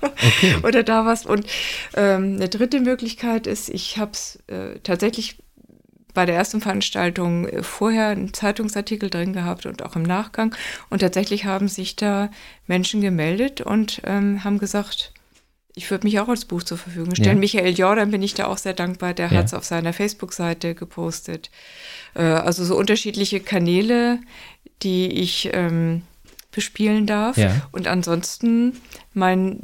Speaker 1: Okay. [LAUGHS]
Speaker 2: oder da was. Und ähm, eine dritte Möglichkeit ist, ich habe es äh, tatsächlich bei der ersten Veranstaltung äh, vorher einen Zeitungsartikel drin gehabt und auch im Nachgang. Und tatsächlich haben sich da Menschen gemeldet und ähm, haben gesagt, ich würde mich auch als Buch zur Verfügung stellen.
Speaker 1: Ja.
Speaker 2: Michael Jordan bin ich da auch sehr dankbar, der
Speaker 1: Ja.
Speaker 2: hat es auf seiner Facebook-Seite gepostet. Äh, also so unterschiedliche Kanäle, die ich ähm, bespielen darf.
Speaker 1: Ja.
Speaker 2: Und ansonsten mein,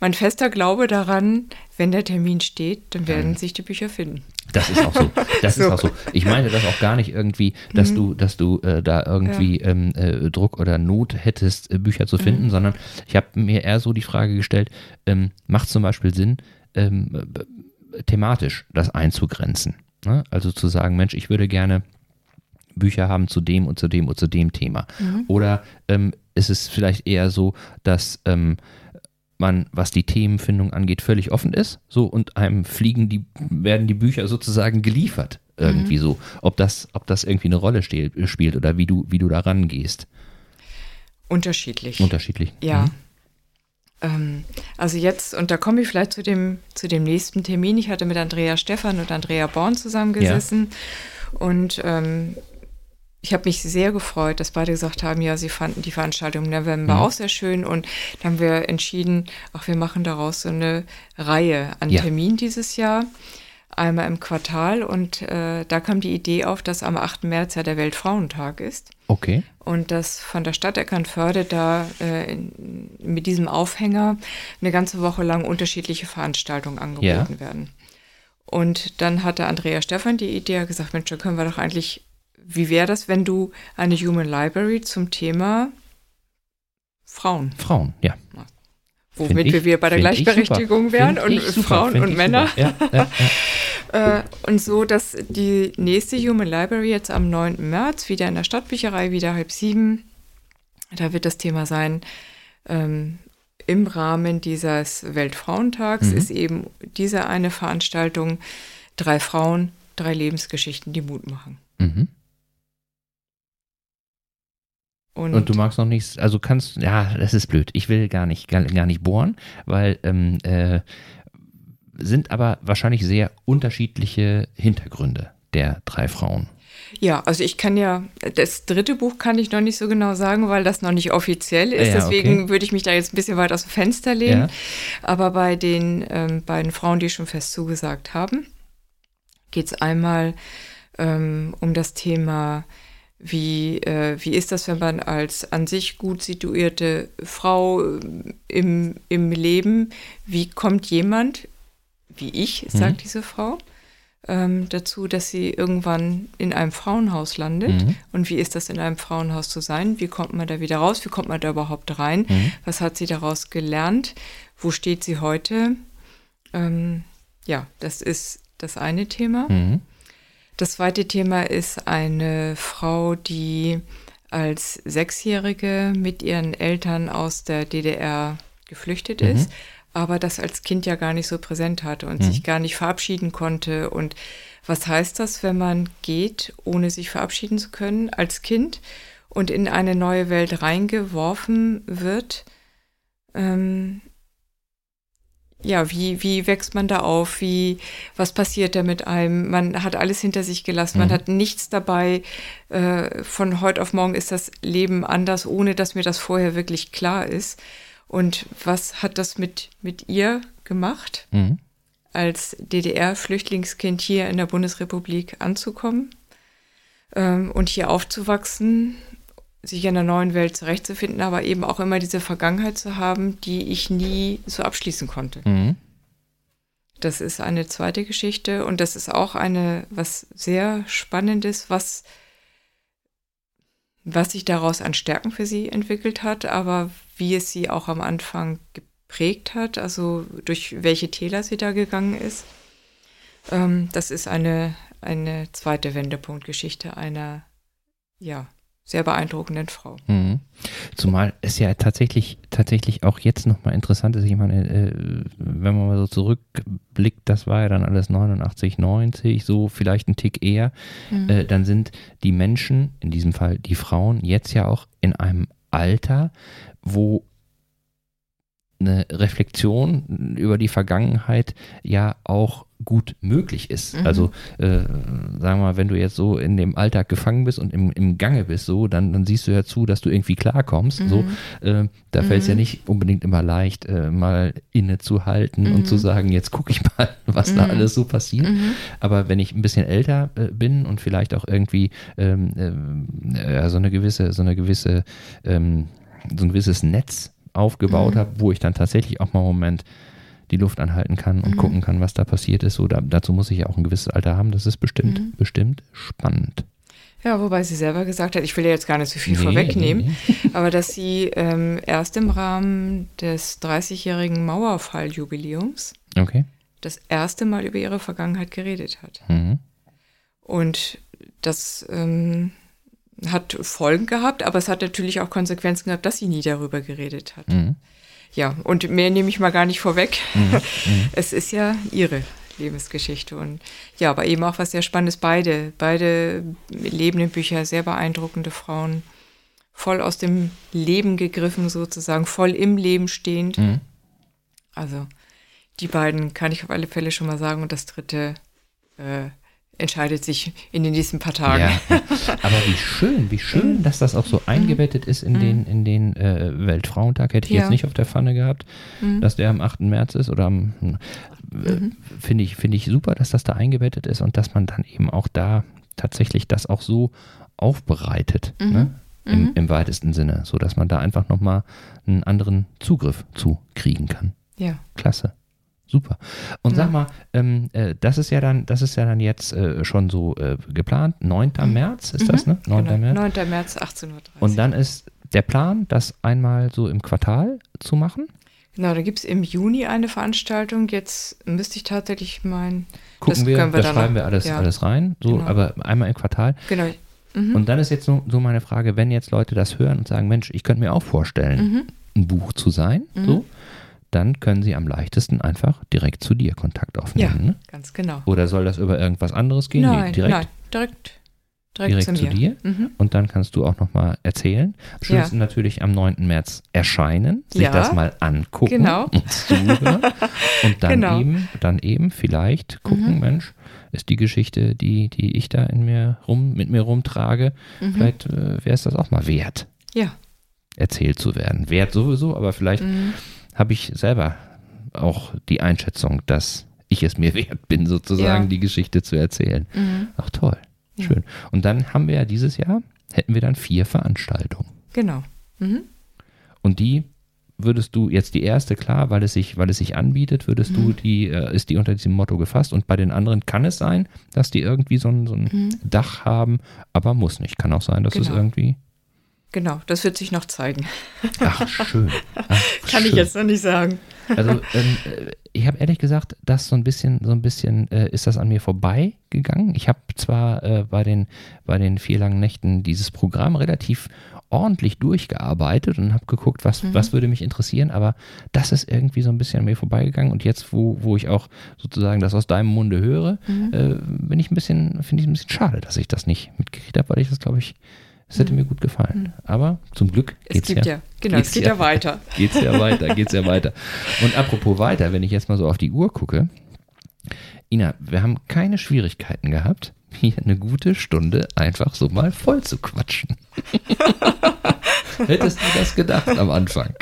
Speaker 2: mein fester Glaube daran, wenn der Termin steht, dann werden sich die Bücher finden.
Speaker 1: Das ist auch so. Das ist [LAUGHS]
Speaker 2: So.
Speaker 1: auch so. Ich meine das auch gar nicht irgendwie, dass du, dass du äh, da irgendwie ähm, äh, Druck oder Not hättest, äh, Bücher zu finden, sondern ich habe mir eher so die Frage gestellt, ähm, macht zum Beispiel Sinn, ähm, äh, thematisch das einzugrenzen? Ne? Also zu sagen, Mensch, ich würde gerne Bücher haben zu dem und zu dem und zu dem Thema.
Speaker 2: Mhm.
Speaker 1: Oder ähm, ist es vielleicht eher so, dass ähm, man, was die Themenfindung angeht, völlig offen ist, so und einem fliegen die, werden die Bücher sozusagen geliefert. Irgendwie
Speaker 2: Mhm.
Speaker 1: so. Ob das, ob das irgendwie eine Rolle stehl, spielt oder wie du, wie du da rangehst.
Speaker 2: Unterschiedlich.
Speaker 1: Unterschiedlich.
Speaker 2: Ja.
Speaker 1: Mhm.
Speaker 2: Ähm, also jetzt, und da komme ich vielleicht zu dem, zu dem nächsten Termin. Ich hatte mit Andrea Stephan und Andrea Born zusammengesessen und ähm, ich habe mich sehr gefreut, dass beide gesagt haben, ja, sie fanden die Veranstaltung im November
Speaker 1: Mhm.
Speaker 2: auch sehr schön und dann haben wir entschieden, ach, wir machen daraus so eine Reihe an
Speaker 1: Ja.
Speaker 2: Terminen dieses Jahr, einmal im Quartal und äh, da kam die Idee auf, dass am 8. März ja der Weltfrauentag ist
Speaker 1: Okay.
Speaker 2: und dass von der Stadt Eckernförde da äh, in, mit diesem Aufhänger eine ganze Woche lang unterschiedliche Veranstaltungen angeboten
Speaker 1: Ja.
Speaker 2: werden. Und dann hatte Andrea Stefan die Idee, gesagt, Mensch, da können wir doch eigentlich, wie wäre das, wenn du eine Human Library zum Thema Frauen,
Speaker 1: Frauen, ja.
Speaker 2: womit
Speaker 1: ich-
Speaker 2: wir wieder bei der Gleichberechtigung wären
Speaker 1: Find
Speaker 2: und
Speaker 1: super,
Speaker 2: Frauen und Männer.
Speaker 1: Ja, ja, ja. [LAUGHS]
Speaker 2: Äh, und so, dass die nächste Human Library jetzt am 9. März wieder in der Stadtbücherei, wieder halb sieben, da wird das Thema sein, ähm, im Rahmen dieses Weltfrauentags
Speaker 1: Mhm.
Speaker 2: ist eben diese eine Veranstaltung, drei Frauen, drei Lebensgeschichten, die Mut machen.
Speaker 1: Mhm.
Speaker 2: Und,
Speaker 1: Und du magst noch nichts, also kannst, ja, das ist blöd. Ich will gar nicht, gar, gar nicht bohren, weil ähm, äh, sind aber wahrscheinlich sehr unterschiedliche Hintergründe der drei Frauen.
Speaker 2: ja, also ich kann ja, das dritte Buch kann ich noch nicht so genau sagen, weil das noch nicht offiziell ist.
Speaker 1: Ja,
Speaker 2: Deswegen
Speaker 1: okay.
Speaker 2: würde ich mich da jetzt ein bisschen weit aus dem Fenster lehnen.
Speaker 1: Ja.
Speaker 2: Aber bei den ähm, beiden Frauen, die schon fest zugesagt haben, geht es einmal ähm, um das Thema, wie, äh, wie ist das, wenn man als an sich gut situierte Frau ähm, im, im Leben, wie kommt jemand, wie ich, sagt diese Frau, ähm, dazu, dass sie irgendwann in einem Frauenhaus landet.
Speaker 1: Mhm.
Speaker 2: Und wie ist das, in einem Frauenhaus zu sein? Wie kommt man da wieder raus? Wie kommt man da überhaupt rein?
Speaker 1: Mhm.
Speaker 2: Was hat sie daraus gelernt? Wo steht sie heute? Ähm, ja, das ist das eine Thema. Das zweite Thema ist eine Frau, die als Sechsjährige mit ihren Eltern aus der DDR geflüchtet
Speaker 1: Mhm.
Speaker 2: ist, aber das als Kind ja gar nicht so präsent hatte und
Speaker 1: Mhm.
Speaker 2: sich gar nicht verabschieden konnte. Und was heißt das, wenn man geht, ohne sich verabschieden zu können als Kind und in eine neue Welt reingeworfen wird? Ähm, ja, wie, wie wächst man da auf? Wie, was passiert da mit einem? Man hat alles hinter sich gelassen, man
Speaker 1: Mhm.
Speaker 2: hat nichts dabei. Äh, von heute auf morgen ist das Leben anders, ohne dass mir das vorher wirklich klar ist. Und was hat das mit, mit ihr gemacht,
Speaker 1: Mhm.
Speaker 2: als DDR-Flüchtlingskind hier in der Bundesrepublik anzukommen ähm, und hier aufzuwachsen, sich in einer neuen Welt zurechtzufinden, aber eben auch immer diese Vergangenheit zu haben, die ich nie so abschließen konnte.
Speaker 1: Mhm.
Speaker 2: Das ist eine zweite Geschichte und das ist auch eine, was sehr Spannendes, was, was sich daraus an Stärken für sie entwickelt hat, aber wie es sie auch am Anfang geprägt hat, also durch welche Täler sie da gegangen ist. Ähm, das ist eine, eine zweite Wendepunktgeschichte einer, ja, sehr beeindruckenden Frau.
Speaker 1: Mhm. Zumal es ja tatsächlich, tatsächlich auch jetzt nochmal interessant ist, ich meine, äh, wenn man mal so zurückblickt, das war ja dann alles 89, 90, so vielleicht ein Tick eher, äh, dann sind die Menschen, in diesem Fall die Frauen, jetzt ja auch in einem Alter, wo eine Reflexion über die Vergangenheit ja auch gut möglich ist.
Speaker 2: Mhm.
Speaker 1: Also äh, sagen wir mal, wenn du jetzt so in dem Alltag gefangen bist und im, im Gange bist, so, dann, dann siehst du ja zu, dass du irgendwie klarkommst. So, äh, da fällt es ja
Speaker 2: Mhm.
Speaker 1: nicht unbedingt immer leicht, äh, mal innezuhalten und zu
Speaker 2: Mhm.
Speaker 1: sagen, jetzt gucke ich mal, [LAUGHS] was da
Speaker 2: Mhm.
Speaker 1: alles so passiert.
Speaker 2: Mhm.
Speaker 1: Aber wenn ich ein bisschen älter äh, bin und vielleicht auch irgendwie ähm, ähm, äh, so eine gewisse, so eine gewisse, ähm, so ein gewisses Netz aufgebaut
Speaker 2: Mhm.
Speaker 1: habe, wo ich dann tatsächlich auch mal einen Moment die Luft anhalten kann und
Speaker 2: Mhm.
Speaker 1: gucken kann, was da passiert ist. So, da, dazu muss ich ja auch ein gewisses Alter haben. Das ist bestimmt,
Speaker 2: Mhm.
Speaker 1: bestimmt spannend.
Speaker 2: Ja, wobei sie selber gesagt hat, ich will ja jetzt gar nicht so viel
Speaker 1: Nee,
Speaker 2: vorwegnehmen,
Speaker 1: nee, [LAUGHS]
Speaker 2: aber dass sie ähm, erst im Rahmen des 30-jährigen Mauerfalljubiläums.
Speaker 1: Okay.
Speaker 2: das erste Mal über ihre Vergangenheit geredet hat.
Speaker 1: Mhm.
Speaker 2: Und das, ähm, hat Folgen gehabt, aber es hat natürlich auch Konsequenzen gehabt, dass sie nie darüber geredet hat.
Speaker 1: Mhm.
Speaker 2: Ja, und mehr nehme ich mal gar nicht vorweg.
Speaker 1: Mhm. [LAUGHS]
Speaker 2: Es ist ja ihre Lebensgeschichte und ja, aber eben auch was sehr Spannendes. Beide, beide lebenden Bücher, sehr beeindruckende Frauen, voll aus dem Leben gegriffen sozusagen, voll im Leben stehend.
Speaker 1: Mhm.
Speaker 2: Also die beiden kann ich auf alle Fälle schon mal sagen und das dritte äh, entscheidet sich in den nächsten paar Tagen.
Speaker 1: Ja, [LAUGHS] aber wie schön, wie schön, dass das auch so eingebettet ist in den, in den äh, Weltfrauentag. Hätte ich
Speaker 2: Ja.
Speaker 1: jetzt nicht auf der Pfanne gehabt, dass der am 8. März ist oder am, äh, finde ich, finde ich super, dass das da eingebettet ist und dass man dann eben auch da tatsächlich das auch so aufbereitet, ne? Im, im weitesten Sinne, so dass man da einfach nochmal einen anderen Zugriff zu kriegen kann.
Speaker 2: Ja.
Speaker 1: Klasse. Super. Und sag
Speaker 2: Ja.
Speaker 1: mal, ähm, äh, das ist ja dann, das ist ja dann jetzt äh, schon so äh, geplant. 9. März ist das, ne? 9.
Speaker 2: Genau.
Speaker 1: März.
Speaker 2: 9. März, 18.30 Uhr.
Speaker 1: Und dann ist der Plan, das einmal so im Quartal zu machen.
Speaker 2: Genau, da gibt es im Juni eine Veranstaltung. Jetzt müsste ich tatsächlich meinen.
Speaker 1: Gucken wir,
Speaker 2: können
Speaker 1: da schreiben
Speaker 2: noch-
Speaker 1: wir alles,
Speaker 2: ja.
Speaker 1: alles rein. So,
Speaker 2: Genau.
Speaker 1: aber einmal im Quartal.
Speaker 2: Genau.
Speaker 1: Und dann ist jetzt so, so meine Frage, wenn jetzt Leute das hören und sagen, Mensch, ich könnte mir auch vorstellen,
Speaker 2: Mhm.
Speaker 1: ein Buch zu sein, so, dann können sie am leichtesten einfach direkt zu dir Kontakt
Speaker 2: Ja,
Speaker 1: aufnehmen. Ne?
Speaker 2: ganz genau.
Speaker 1: Oder soll das über irgendwas anderes gehen? Nee,
Speaker 2: nein,
Speaker 1: direkt,
Speaker 2: nein, direkt, direkt,
Speaker 1: direkt
Speaker 2: zu
Speaker 1: zu, dir.
Speaker 2: Mhm.
Speaker 1: Und dann kannst du auch nochmal erzählen. Am schönsten natürlich am 9. März erscheinen, sich
Speaker 2: Ja.
Speaker 1: das mal angucken
Speaker 2: Genau.
Speaker 1: und zuhören. und [LAUGHS] dann
Speaker 2: Genau.
Speaker 1: eben, dann eben vielleicht gucken, Mensch, ist die Geschichte, die, die ich da in mir rum, mit mir rumtrage,
Speaker 2: Mhm.
Speaker 1: vielleicht äh, wäre es das auch mal wert,
Speaker 2: Ja.
Speaker 1: erzählt zu werden. Wert sowieso, aber vielleicht
Speaker 2: Mhm.
Speaker 1: Habe ich selber auch die Einschätzung, dass ich es mir [LAUGHS] wert bin, sozusagen
Speaker 2: Ja.
Speaker 1: die Geschichte zu erzählen.
Speaker 2: Mhm.
Speaker 1: Ach toll, schön. Und dann haben wir ja dieses Jahr, hätten wir dann vier Veranstaltungen.
Speaker 2: Genau. Mhm.
Speaker 1: Und die würdest du jetzt die erste, klar, weil es sich, weil es sich anbietet, würdest du
Speaker 2: Mhm.
Speaker 1: die, äh, ist die unter diesem Motto gefasst. Und bei den anderen kann es sein, dass die irgendwie so ein, so ein
Speaker 2: Mhm.
Speaker 1: Dach haben, aber muss nicht. Kann auch sein, dass es
Speaker 2: Genau.
Speaker 1: irgendwie.
Speaker 2: Genau, das wird sich noch zeigen.
Speaker 1: Ach, schön. [LAUGHS] Ach,
Speaker 2: Kann ich
Speaker 1: schön.
Speaker 2: jetzt noch nicht sagen.
Speaker 1: Also ähm, äh, ich habe ehrlich gesagt, das so ein bisschen, so ein bisschen äh, ist das an mir vorbeigegangen. Ich habe zwar äh, bei den bei den vier langen Nächten dieses Programm relativ ordentlich durchgearbeitet und habe geguckt, was
Speaker 2: Mhm.
Speaker 1: was würde mich interessieren, aber das ist irgendwie so ein bisschen an mir vorbeigegangen und jetzt, wo wo ich auch sozusagen das aus deinem Munde höre,
Speaker 2: Mhm.
Speaker 1: äh, bin ich ein bisschen, finde ich ein bisschen schade, dass ich das nicht mitgekriegt habe, weil ich das glaube ich, es hätte mir gut gefallen. Aber zum Glück
Speaker 2: Mhm. Es
Speaker 1: geht's
Speaker 2: gibt
Speaker 1: ja
Speaker 2: ja, genau,
Speaker 1: geht's
Speaker 2: es geht ja, [LAUGHS] weiter.
Speaker 1: geht's ja weiter, geht's ja weiter. Und apropos weiter, wenn ich jetzt mal so auf die Uhr gucke, Ina, wir haben keine Schwierigkeiten gehabt, hier eine gute Stunde einfach so mal voll zu quatschen. [LAUGHS] Hättest du das gedacht am Anfang?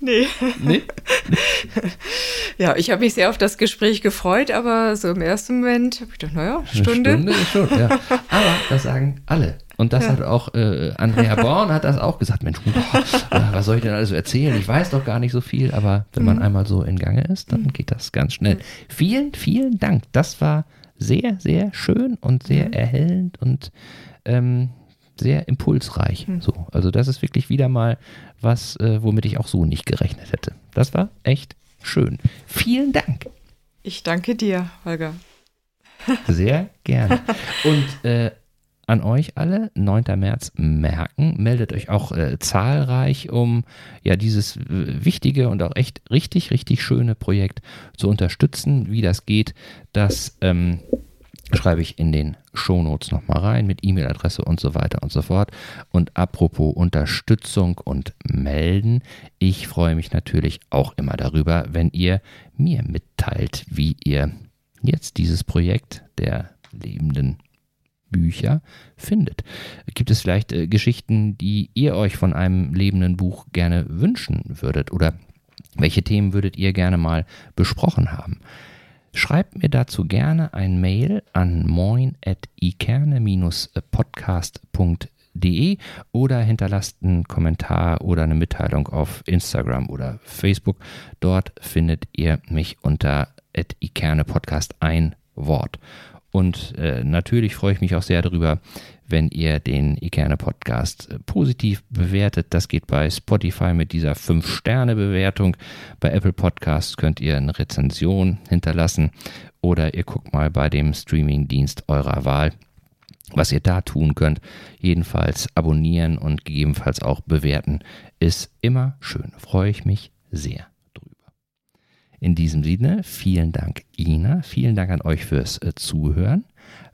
Speaker 2: Nee.
Speaker 1: Nee? [LAUGHS]
Speaker 2: Ja, ich habe mich sehr auf das Gespräch gefreut, aber so im ersten Moment habe ich gedacht, naja,
Speaker 1: Eine
Speaker 2: Stunde.
Speaker 1: Stunde ist schon, ja. Aber das sagen alle. Und das hat auch äh, Andrea [LAUGHS] Born hat das auch gesagt. Mensch, boah, was soll ich denn alles erzählen? Ich weiß doch gar nicht so viel, aber wenn
Speaker 2: Mhm.
Speaker 1: man einmal so in Gange ist, dann geht das ganz schnell. Vielen, vielen Dank. Das war sehr, sehr schön und
Speaker 2: Mhm.
Speaker 1: sehr erhellend und ähm, sehr impulsreich.
Speaker 2: Mhm.
Speaker 1: So, also das ist wirklich wieder mal was, äh, womit ich auch so nicht gerechnet hätte. Das war echt schön. Vielen Dank.
Speaker 2: Ich danke dir, Holger.
Speaker 1: Sehr gerne. [LAUGHS] Und äh, an euch alle, 9. März merken, meldet euch auch äh, zahlreich, um ja dieses äh, wichtige und auch echt richtig, richtig schöne Projekt zu unterstützen. Wie das geht, das ähm, schreibe ich in den Shownotes nochmal rein mit E-Mail-Adresse und so weiter und so fort. Und apropos Unterstützung und Melden, ich freue mich natürlich auch immer darüber, wenn ihr mir mitteilt, wie ihr jetzt dieses Projekt der lebenden Bücher findet. Gibt es vielleicht äh, Geschichten, die ihr euch von einem lebenden Buch gerne wünschen würdet oder welche Themen würdet ihr gerne mal besprochen haben? Schreibt mir dazu gerne ein Mail an moin.ikerne-podcast.de oder hinterlasst einen Kommentar oder eine Mitteilung auf Instagram oder Facebook. Dort findet ihr mich unter ikerne Podcast ein Wort. Und äh, natürlich freue ich mich auch sehr darüber, wenn ihr den Ikerne Podcast äh, positiv bewertet. Das geht bei Spotify mit dieser 5-Sterne-Bewertung. Bei Apple Podcasts könnt ihr eine Rezension hinterlassen oder ihr guckt mal bei dem Streamingdienst eurer Wahl. was ihr da tun könnt. Jedenfalls abonnieren und gegebenenfalls auch bewerten ist immer schön. Freue ich mich sehr. In diesem Sinne, vielen Dank, Ina. Vielen Dank an euch fürs äh, Zuhören.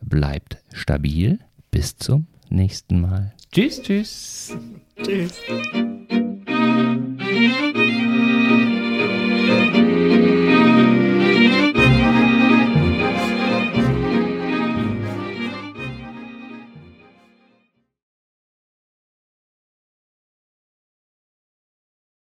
Speaker 1: Bleibt stabil. Bis zum nächsten Mal. Tschüss, tschüss.
Speaker 2: Tschüss.